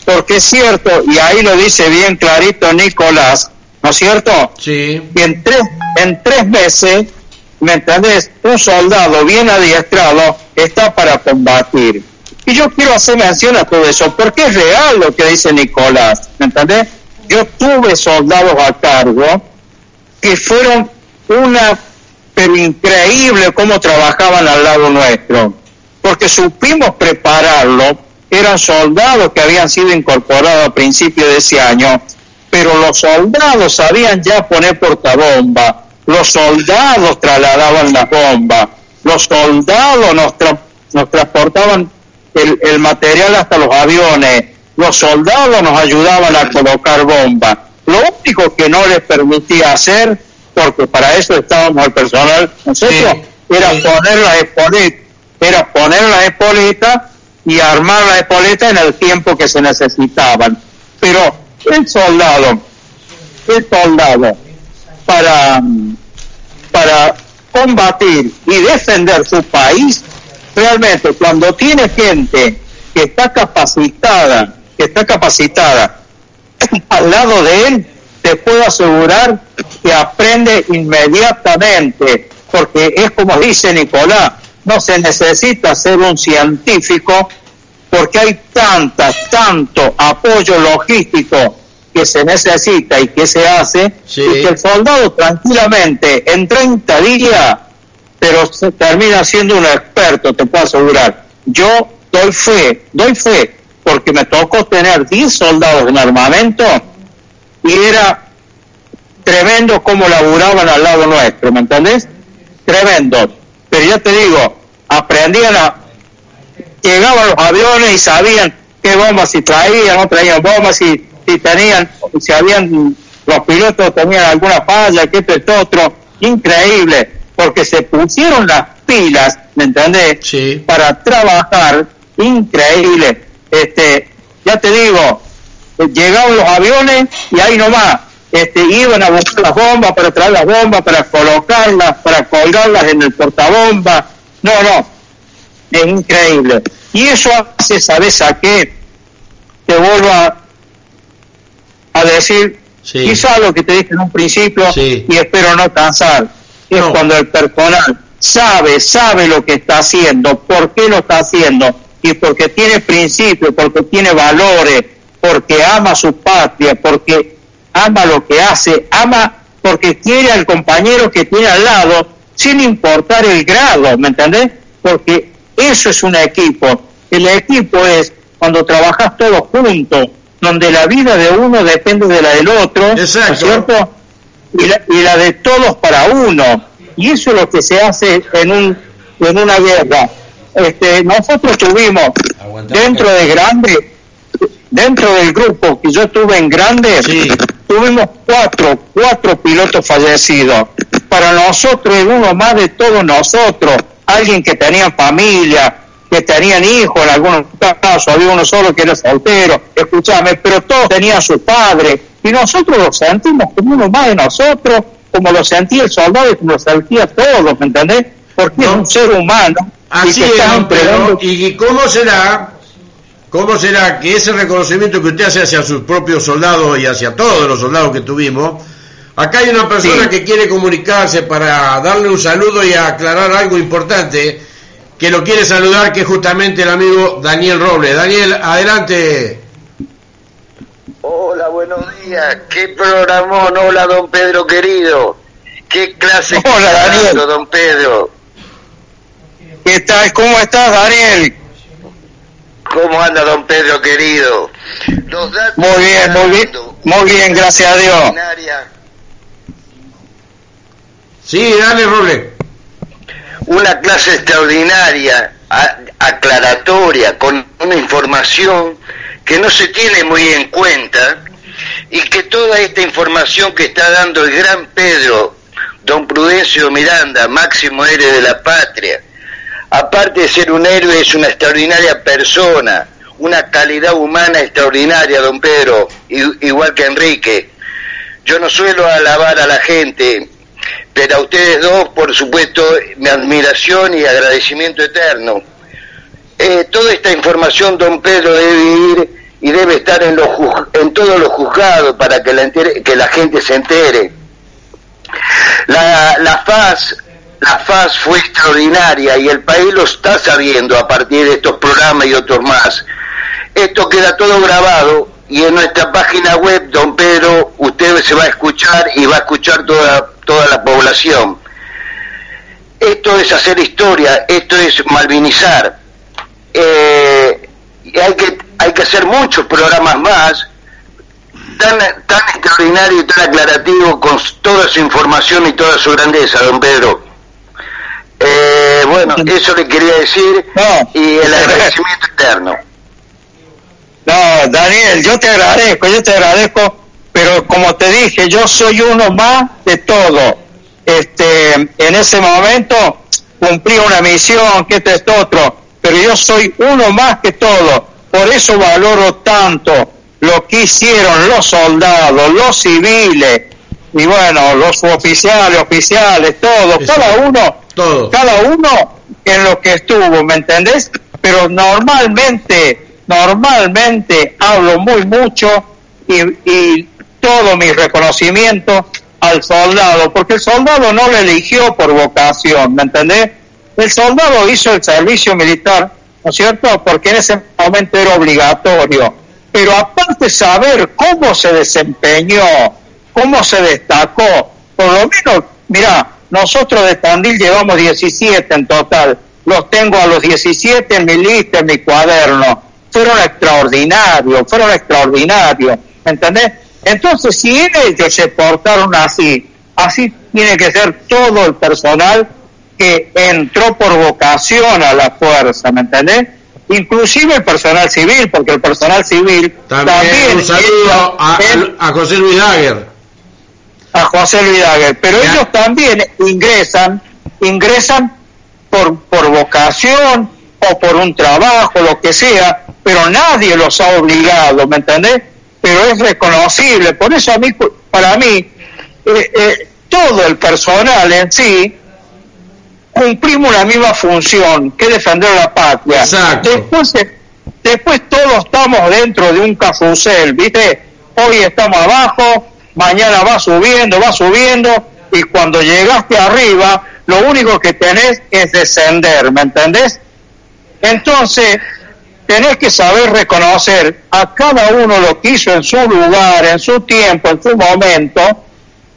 Porque es cierto, y ahí lo dice bien clarito Nicolás, ¿no es cierto? Sí. Y en tres, en tres meses, ¿me entendés? Un soldado bien adiestrado está para combatir. Y yo quiero hacer mención a todo eso, porque es real lo que dice Nicolás, ¿me entendés? Yo tuve soldados a cargo que fueron una, pero increíble cómo trabajaban al lado nuestro, porque supimos prepararlo, eran soldados que habían sido incorporados a principios de ese año, pero los soldados sabían ya poner portabomba, los soldados trasladaban las bombas, los soldados nos, nos transportaban el, el material hasta los aviones, los soldados nos ayudaban a colocar bombas lo único que no les permitía hacer, porque para eso estábamos el personal nosotros, era poner la espoleta, era poner la espoleta y armar la espoleta en el tiempo que se necesitaban. Pero el soldado, el soldado, para, para combatir y defender su país, realmente cuando tiene gente que está capacitada, que está capacitada al lado de él, te puedo asegurar que aprende inmediatamente, porque es como dice Nicolás, no se necesita ser un científico porque hay tanta, tanto apoyo logístico que se necesita y que se hace, y que el soldado tranquilamente en 30 días, pero se termina siendo un experto, te puedo asegurar. Yo doy fe, doy fe porque me tocó tener 10 soldados en armamento y era tremendo cómo laburaban al lado nuestro, ¿me entendés? Tremendo. Pero ya te digo, aprendían a... Llegaban los aviones y sabían qué bombas si traían, no traían bombas, si, si tenían, si habían, los pilotos tenían alguna falla, que esto, esto, otro, increíble, porque se pusieron las pilas, ¿me entendés? Sí. Para trabajar, increíble. Este, ya te digo, llegaban los aviones y ahí nomás, este, iban a buscar las bombas para traer las bombas, para colocarlas, para colgarlas en el portabomba. No, no, es increíble. Y eso hace, ¿sabes a qué? Te vuelvo a, a decir, Sí. quizá lo que te dije en un principio, Sí. y espero no cansar, es No. cuando el personal sabe, sabe lo que está haciendo, por qué lo está haciendo, y porque tiene principios, porque tiene valores, porque ama su patria, porque ama lo que hace, ama porque quiere al compañero que tiene al lado, sin importar el grado, ¿me entendés? Porque eso es un equipo. El equipo es cuando trabajas todos juntos, donde la vida de uno depende de la del otro, ¿no es cierto? Y la, y la de todos para uno. Y eso es lo que se hace en, un, en una guerra. Este, nosotros tuvimos dentro de grande, dentro del grupo que yo estuve en grande, Sí. tuvimos cuatro, cuatro pilotos fallecidos. Para nosotros uno más de todos nosotros. Alguien que tenía familia, que tenían hijos, en algunos casos había uno solo que era soltero, escúchame, pero todos tenían su padre. Y nosotros lo sentimos como uno más de nosotros, como lo sentía el soldado y como lo sentía todos, ¿me entendés? Porque es un ser humano. y Así que es, entregando- ¿Y cómo será? ¿Cómo será que ese reconocimiento que usted hace hacia sus propios soldados y hacia todos los soldados que tuvimos, acá hay una persona Sí. que quiere comunicarse para darle un saludo y aclarar algo importante, que lo quiere saludar, que es justamente el amigo Daniel Robles. Daniel, adelante. Hola, buenos días. ¿Qué programón? Hola, don Pedro querido. ¿Qué clase Hola, está Daniel. dando, don Pedro? ¿Qué tal? ¿Cómo estás, Daniel? ¿Cómo anda, don Pedro querido? Los datos Muy bien, muy bien, muy bien, gracias a Dios. Sí, dale, Robles. Una clase extraordinaria, aclaratoria, con una información que no se tiene muy en cuenta y que toda esta información que está dando el gran Pedro, don Prudencio Miranda, máximo héroe de la patria, aparte de ser un héroe, es una extraordinaria persona, una calidad humana extraordinaria, don Pedro, igual que Enrique. Yo no suelo alabar a la gente, pero a ustedes dos, por supuesto, mi admiración y agradecimiento eterno. Eh, toda esta información, don Pedro, debe ir y debe estar en, los en todos los juzgados para que la, entere- que la gente se entere. La, la FAS, la FAS fue extraordinaria y el país lo está sabiendo a partir de estos programas y otros más. Esto queda todo grabado y en nuestra página web, don Pedro, usted se va a escuchar y va a escuchar toda, toda la población. Esto es hacer historia, esto es malvinizar. Eh, y hay que, hay que hacer muchos programas más tan, tan extraordinario y tan aclarativo con toda su información y toda su grandeza, don Pedro. Eh, bueno, eso le quería decir No. y el agradecimiento eterno. No, Daniel, yo te agradezco, yo te agradezco, pero como te dije, yo soy uno más de todo. Este, en ese momento cumplí una misión, que esto es otro, pero yo soy uno más que todo. Por eso valoro tanto lo que hicieron los soldados, los civiles, y bueno, los oficiales, oficiales, todos, cada uno Todo. cada uno en lo que estuvo, ¿me entendés? Pero normalmente, normalmente hablo muy mucho y, y todo mi reconocimiento al soldado, porque el soldado no lo eligió por vocación, ¿me entendés? El soldado hizo el servicio militar, ¿no es cierto? Porque en ese momento era obligatorio. Pero aparte saber cómo se desempeñó, cómo se destacó, por lo menos, mira, nosotros de Tandil llevamos 17 en total, los tengo a los 17 en mi lista, en mi cuaderno, fueron extraordinarios, fueron extraordinarios, ¿me ¿entendés? Entonces, si ellos se portaron así, así tiene que ser todo el personal que entró por vocación a la fuerza, ¿me entendés? inclusive el personal civil, porque el personal civil también, un saludo a, José Luis Daguer. A José Luis Daguer, pero ellos también ingresan, ingresan por, por vocación o por un trabajo, lo que sea, pero nadie los ha obligado, ¿me entendés? Pero es reconocible, por eso a mí, para mí, eh, eh, todo el personal en sí cumplimos la misma función que defender la patria. Después, después todos estamos dentro de un carrusel, ¿viste? Hoy estamos abajo, mañana va subiendo, va subiendo, y cuando llegaste arriba, lo único que tenés es descender, ¿me entendés? Entonces, tenés que saber reconocer a cada uno lo que hizo en su lugar, en su tiempo, en su momento,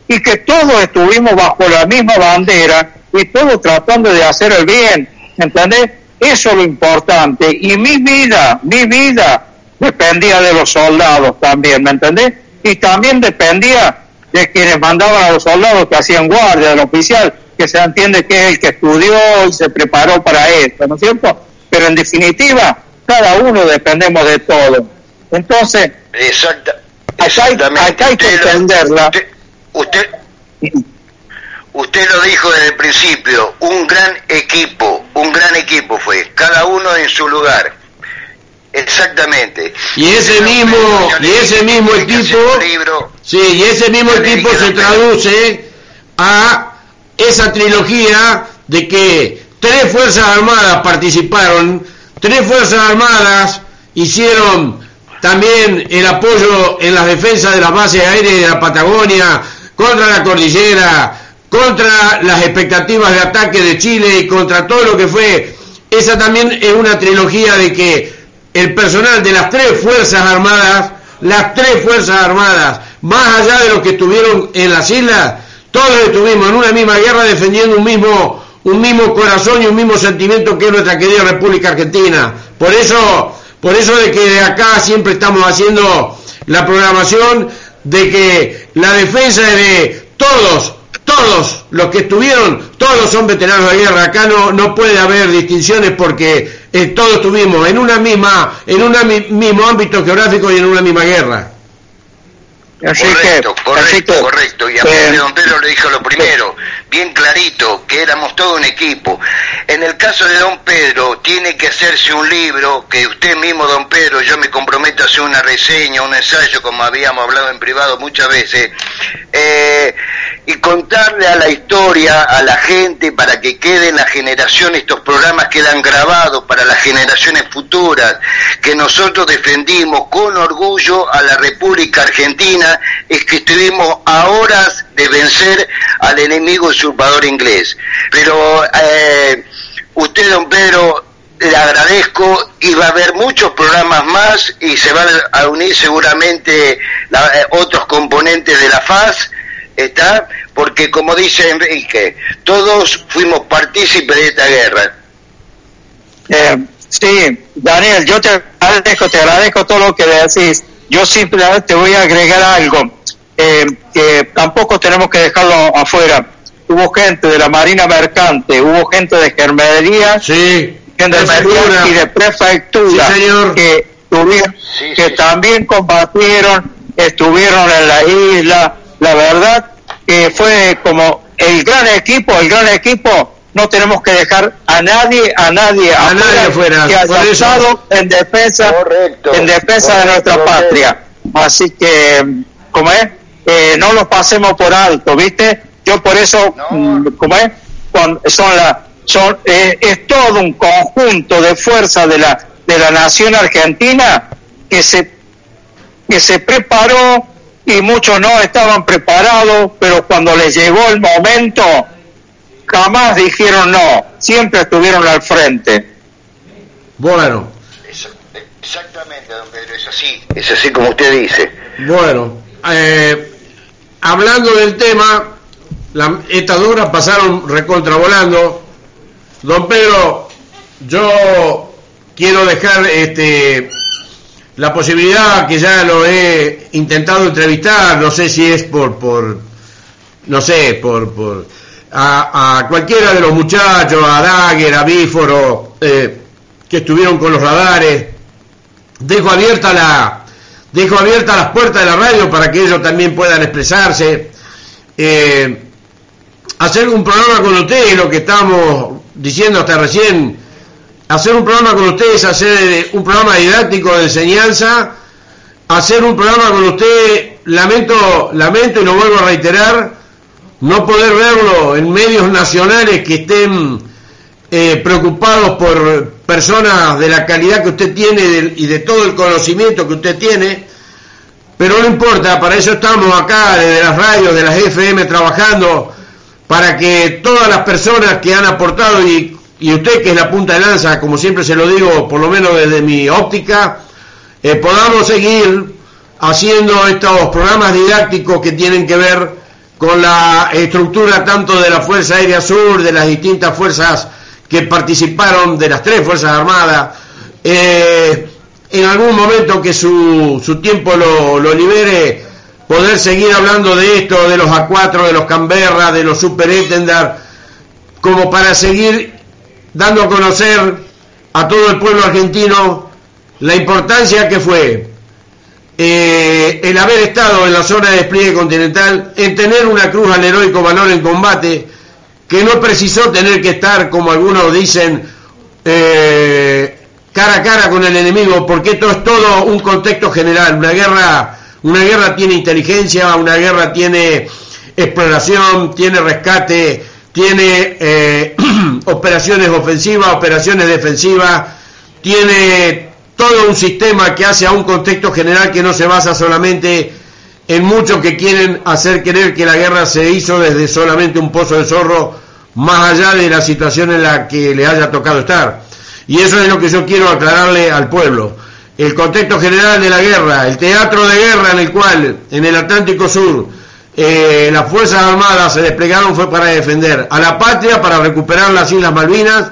y que todos estuvimos bajo la misma bandera y todos tratando de hacer el bien, ¿entendés? Eso es lo importante. Y mi vida, mi vida dependía de los soldados también, ¿me entendés? Y también dependía de quienes mandaban a los soldados que hacían guardia, del oficial, que se entiende que es el que estudió y se preparó para esto, ¿no es cierto? Pero en definitiva, cada uno dependemos de todo. Entonces, Exacta, acá, hay, que entenderla. Usted, usted, lo dijo desde el principio, un gran equipo, un gran equipo fue, cada uno en su lugar. Exactamente. Y ese mismo, y ese mismo equipo, sí, y ese mismo equipo se traduce a esa trilogía de que tres fuerzas armadas participaron, tres fuerzas armadas hicieron también el apoyo en las defensas de las bases aéreas de la Patagonia, contra la cordillera, contra las expectativas de ataque de Chile y contra todo lo que fue. Esa también es una trilogía de que el personal de las tres Fuerzas Armadas, las tres Fuerzas Armadas, más allá de los que estuvieron en las islas, todos estuvimos en una misma guerra defendiendo un mismo, un mismo corazón y un mismo sentimiento que es nuestra querida República Argentina. Por eso, por eso de que acá siempre estamos haciendo la programación de que la defensa de todos, todos los que estuvieron, todos son veteranos de guerra. Acá no, no puede haber distinciones porque eh, todos estuvimos en una misma, en un mismo ámbito geográfico y en una misma guerra correcto, correcto, correcto. Y a eh, Don Pedro le dijo lo primero, bien clarito, que éramos todo un equipo. En el caso de Don Pedro, tiene que hacerse un libro, que usted mismo, Don Pedro, yo me comprometo a hacer una reseña, un ensayo, como habíamos hablado en privado muchas veces, eh, y contarle a la historia, a la gente, para que queden la generación, estos programas quedan grabados para las generaciones futuras, que nosotros defendimos con orgullo a la República Argentina, es que estuvimos a horas de vencer al enemigo usurpador inglés. Pero eh, usted, don Pedro, le agradezco y va a haber muchos programas más y se van a unir seguramente eh, otros componentes de la FAS, ¿está? Porque como dice Enrique, todos fuimos partícipes de esta guerra. Eh, sí, Daniel, yo te agradezco, te agradezco todo lo que decís yo simplemente voy a agregar algo, eh, que tampoco tenemos que dejarlo afuera. Hubo gente de la Marina Mercante, hubo gente de Germería, sí, gente de y de Prefectura, que, tuvieron, que también combatieron, estuvieron en la isla. La verdad que fue como el gran equipo, el gran equipo no tenemos que dejar a nadie, a nadie, a nadie fuera, que haya estado en defensa, en defensa de nuestra patria. Así que, como es, eh, no los pasemos por alto, ¿viste? Yo por eso, mm, como es, son la, son, eh, es todo un conjunto de fuerza de la, de la nación argentina que se, que se preparó y muchos no estaban preparados, pero cuando les llegó el momento, jamás dijeron no, siempre estuvieron al frente. Bueno. Exactamente, don Pedro, es así. Es así como usted dice. Bueno, eh, hablando del tema, estas horas pasaron recontravolando. Don Pedro, yo quiero dejar este la posibilidad que ya lo he intentado entrevistar, no sé si es por por no sé, por por a, cualquiera de los muchachos, a Dagger, a Bíforo, eh, que estuvieron con los radares. Dejo abierta la, dejo las puertas de la radio para que ellos también puedan expresarse. Eh, hacer un programa con ustedes, lo que estamos diciendo hasta recién, hacer un programa con ustedes, hacer un programa didáctico de enseñanza, hacer un programa con ustedes, lamento, lamento y lo vuelvo a reiterar, no poder verlo en medios nacionales que estén eh, preocupados por personas de la calidad que usted tiene y de todo el conocimiento que usted tiene, pero no importa, para eso estamos acá desde las radios, de las FM trabajando, para que todas las personas que han aportado y, y usted que es la punta de lanza, como siempre se lo digo, por lo menos desde mi óptica, eh, podamos seguir haciendo estos programas didácticos que tienen que ver con la estructura tanto de la Fuerza Aérea Sur, de las distintas fuerzas que participaron de las tres Fuerzas Armadas, eh, en algún momento que su, su tiempo lo, lo, libere, poder seguir hablando de esto, de los A4, de los Canberra, de los Super Etendar, como para seguir dando a conocer a todo el pueblo argentino la importancia que fue eh, el haber estado en la zona de despliegue continental, en tener una cruz al heroico valor en combate, que no precisó tener que estar, como algunos dicen, eh, cara a cara con el enemigo, porque esto es todo un contexto general. Una guerra, una guerra tiene inteligencia, una guerra tiene exploración, tiene rescate, tiene eh, operaciones ofensivas, operaciones defensivas, tiene todo un sistema que hace a un contexto general que no se basa solamente en muchos que quieren hacer creer que la guerra se hizo desde solamente un pozo de zorro, más allá de la situación en la que le haya tocado estar. Y eso es lo que yo quiero aclararle al pueblo. El contexto general de la guerra, el teatro de guerra en el cual en el Atlántico Sur eh, las Fuerzas Armadas se desplegaron fue para defender a la patria, para recuperar las Islas Malvinas,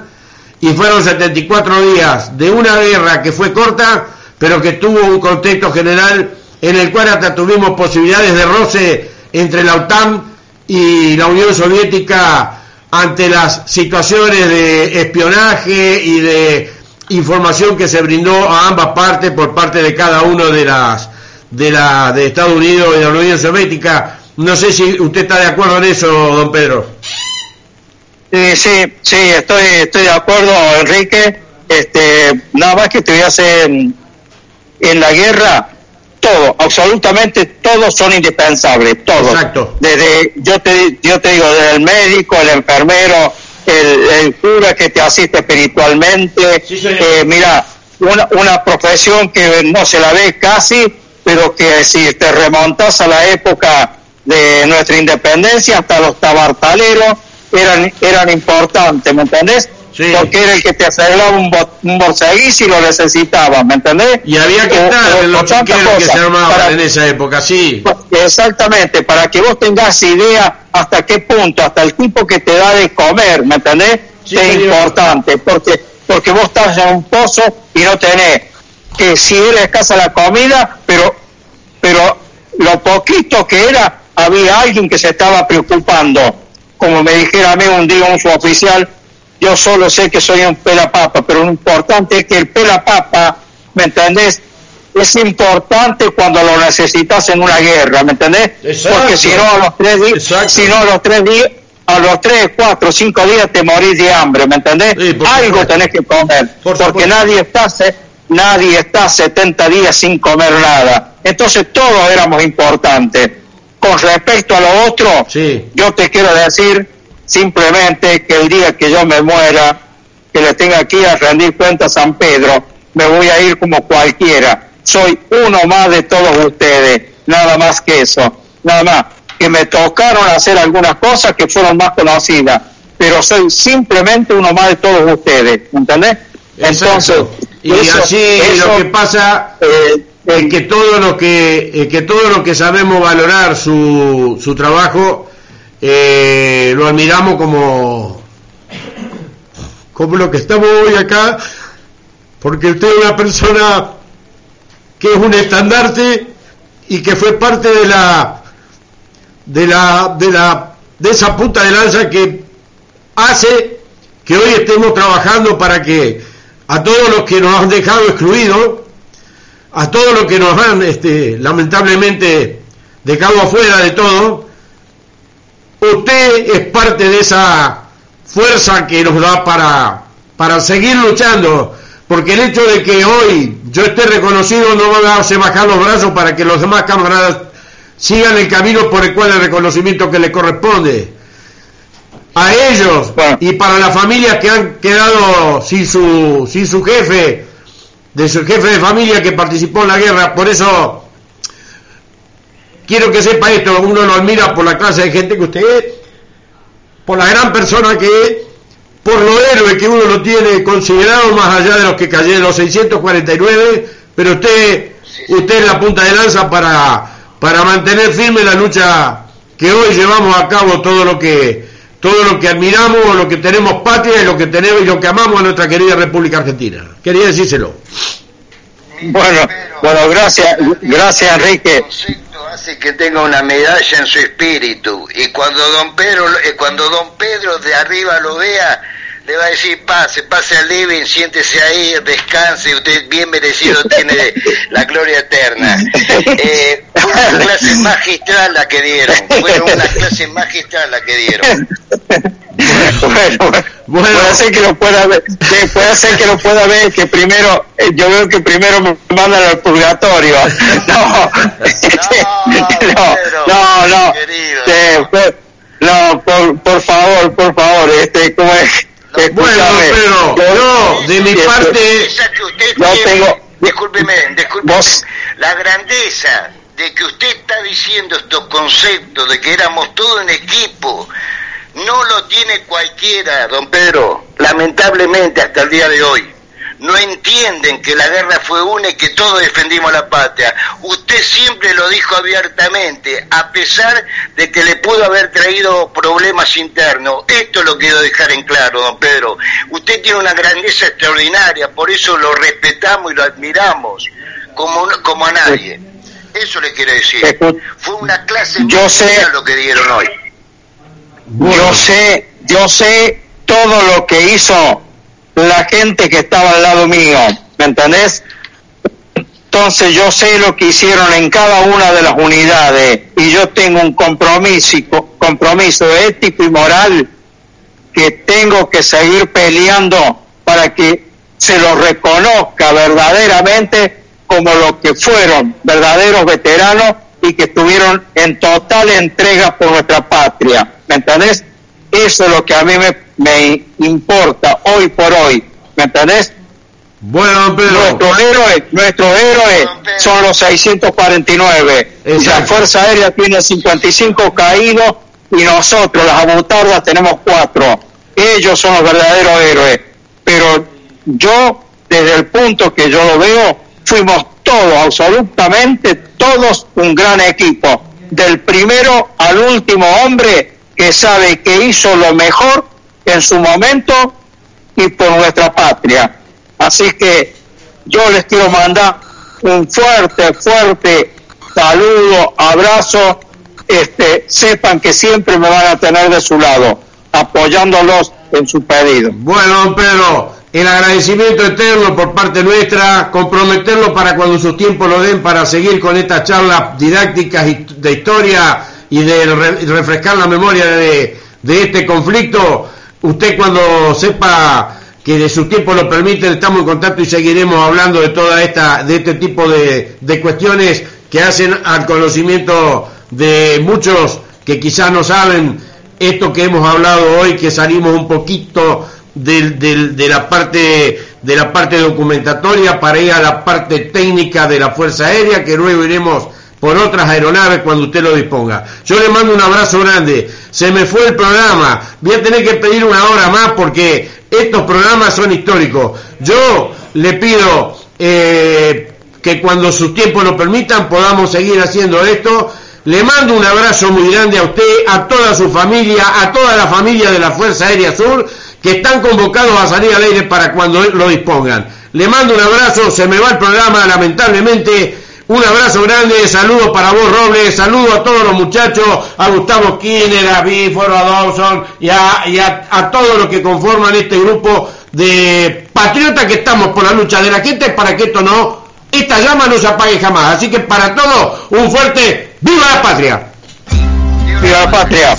y fueron 74 días de una guerra que fue corta, pero que tuvo un contexto general en el cual hasta tuvimos posibilidades de roce entre la OTAN y la Unión Soviética ante las situaciones de espionaje y de información que se brindó a ambas partes por parte de cada uno de las de la de Estados Unidos y de la Unión Soviética. No sé si usted está de acuerdo en eso, don Pedro. Sí, sí, sí, estoy, estoy de acuerdo, Enrique. Este, nada más que te voy a hacer en, en la guerra, todo, absolutamente todos son indispensables, todos. Exacto. Desde, yo te, yo te digo, desde el médico, el enfermero, el, el cura que te asiste espiritualmente. Sí, señor. eh, mira, una, una profesión que no se la ve casi, pero que si te remontas a la época de nuestra independencia, hasta los tabartaleros eran, eran importantes, ¿me entendés? Sí. Porque era el que te arreglaba un, bo- un borseguí si lo necesitabas, ¿me entendés? Y había que estar o- en los chiqueros que se cosas. armaban Para- en esa época, sí. Exactamente, para que vos tengas idea hasta qué punto, hasta el tipo que te da de comer, ¿me entendés? Sí, es importante, porque porque vos estás en un pozo y no tenés que si era escasa la comida, pero pero lo poquito que era, había alguien que se estaba preocupando. Como me dijera a mí un día un suboficial, yo solo sé que soy un pelapapa, pero lo importante es que el pelapapa, ¿me entendés? Es importante cuando lo necesitas en una guerra, ¿me entendés? Exacto. Porque si no a los tres días, si no a los tres días, a los tres, cuatro, cinco días te morís de hambre, ¿me entendés? Sí, por Algo tenés que comer, Por porque nadie está, nadie está 70 días sin comer nada. Entonces todos éramos importantes. Con respecto a lo otro, Sí. yo te quiero decir simplemente que el día que yo me muera, que le tenga aquí a rendir cuenta a San Pedro, me voy a ir como cualquiera. Soy uno más de todos ustedes, nada más que eso, nada más. Que me tocaron hacer algunas cosas que fueron más conocidas, pero soy simplemente uno más de todos ustedes, ¿entendés? Exacto. y eso- así eso, lo que pasa eh, es que todo lo que es que todo lo que sabemos valorar su, su trabajo eh, lo admiramos como como lo que estamos hoy acá porque usted es una persona que es un estandarte y que fue parte de la de la de la de esa punta de lanza que hace que hoy estemos trabajando para que a todos los que nos han dejado excluidos, a todos los que nos han este, lamentablemente dejado afuera de todo, usted es parte de esa fuerza que nos da para, para seguir luchando, porque el hecho de que hoy yo esté reconocido no me hace bajar los brazos para que los demás camaradas sigan el camino por el cual el reconocimiento que le corresponde. A ellos y para las familias que han quedado sin su, sin su jefe, de su jefe de familia que participó en la guerra, por eso quiero que sepa esto, uno lo admira por la clase de gente que usted es, por la gran persona que es, por lo héroe que uno lo tiene considerado más allá de los que cayeron los 649, pero usted, usted es la punta de lanza para para mantener firme la lucha que hoy llevamos a cabo todo lo que todo lo que admiramos, lo que tenemos patria y lo que tenemos y lo que amamos a nuestra querida República Argentina. Quería decírselo. Bueno, bueno, gracias, gracias Enrique. hace que tenga una medalla en su espíritu y cuando don Pedro, eh, cuando don Pedro de arriba lo vea, le va a decir pase, pase al living, siéntese ahí, descanse, usted bien merecido tiene la gloria eterna. Eh, fue una clase magistral la que dieron, fue una clase magistral la que dieron. Bueno, bueno, puede ser que lo pueda ver, puede ser que lo pueda ver, que primero, eh, yo veo que primero me mandan al purgatorio. No, no, no, no, no, por, por favor, por favor, este, como es, bueno, pero yo, de mi parte, no tengo, discúlpeme, discúlpeme, la grandeza de que usted está diciendo estos conceptos de que éramos todo un equipo, no lo tiene cualquiera, don Pedro, lamentablemente hasta el día de hoy no entienden que la guerra fue una y que todos defendimos la patria. Usted siempre lo dijo abiertamente, a pesar de que le pudo haber traído problemas internos. Esto lo quiero dejar en claro, don Pedro. Usted tiene una grandeza extraordinaria, por eso lo respetamos y lo admiramos como, como a nadie. Eso le quiero decir. Fue una clase yo sé lo que dieron hoy. Yo sé, yo sé todo lo que hizo la gente que estaba al lado mío, ¿me entendés? Entonces yo sé lo que hicieron en cada una de las unidades y yo tengo un compromiso, compromiso ético y moral que tengo que seguir peleando para que se lo reconozca verdaderamente como lo que fueron verdaderos veteranos y que estuvieron en total entrega por nuestra patria. ¿Me entendés? Eso es lo que a mí me, me importa hoy por hoy, ¿me entendés? Bueno, Pedro. Nuestro héroe, nuestro héroe son los 649. La Fuerza Aérea tiene 55 caídos y nosotros, las abutardas, tenemos cuatro. Ellos son los verdaderos héroes. Pero yo, desde el punto que yo lo veo, fuimos todos, absolutamente todos, un gran equipo. Del primero al último hombre que sabe que hizo lo mejor en su momento y por nuestra patria. Así que yo les quiero mandar un fuerte, fuerte saludo, abrazo, este, sepan que siempre me van a tener de su lado, apoyándolos en su pedido. Bueno, Pedro, el agradecimiento eterno por parte nuestra, comprometerlo para cuando su tiempo lo den para seguir con estas charlas didácticas de historia y de refrescar la memoria de, este conflicto, usted cuando sepa que de su tiempo lo permite, estamos en contacto y seguiremos hablando de toda esta, de este tipo de, cuestiones que hacen al conocimiento de muchos que quizás no saben esto que hemos hablado hoy, que salimos un poquito de la parte de la parte documentatoria para ir a la parte técnica de la Fuerza Aérea, que luego iremos por otras aeronaves cuando usted lo disponga. Yo le mando un abrazo grande. Se me fue el programa. Voy a tener que pedir una hora más porque estos programas son históricos. Yo le pido eh, que cuando sus tiempos lo permitan podamos seguir haciendo esto. Le mando un abrazo muy grande a usted, a toda su familia, a toda la familia de la Fuerza Aérea Sur que están convocados a salir al aire para cuando lo dispongan. Le mando un abrazo, se me va el programa lamentablemente un abrazo grande, saludos para vos Robles, saludos a todos los muchachos, a Gustavo Skinner, a Bíforo, a Dawson y, a, a, todos los que conforman este grupo de patriota que estamos por la lucha de la gente para que esto no, esta llama no se apague jamás. Así que para todos, un fuerte ¡Viva la patria! ¡Viva la patria!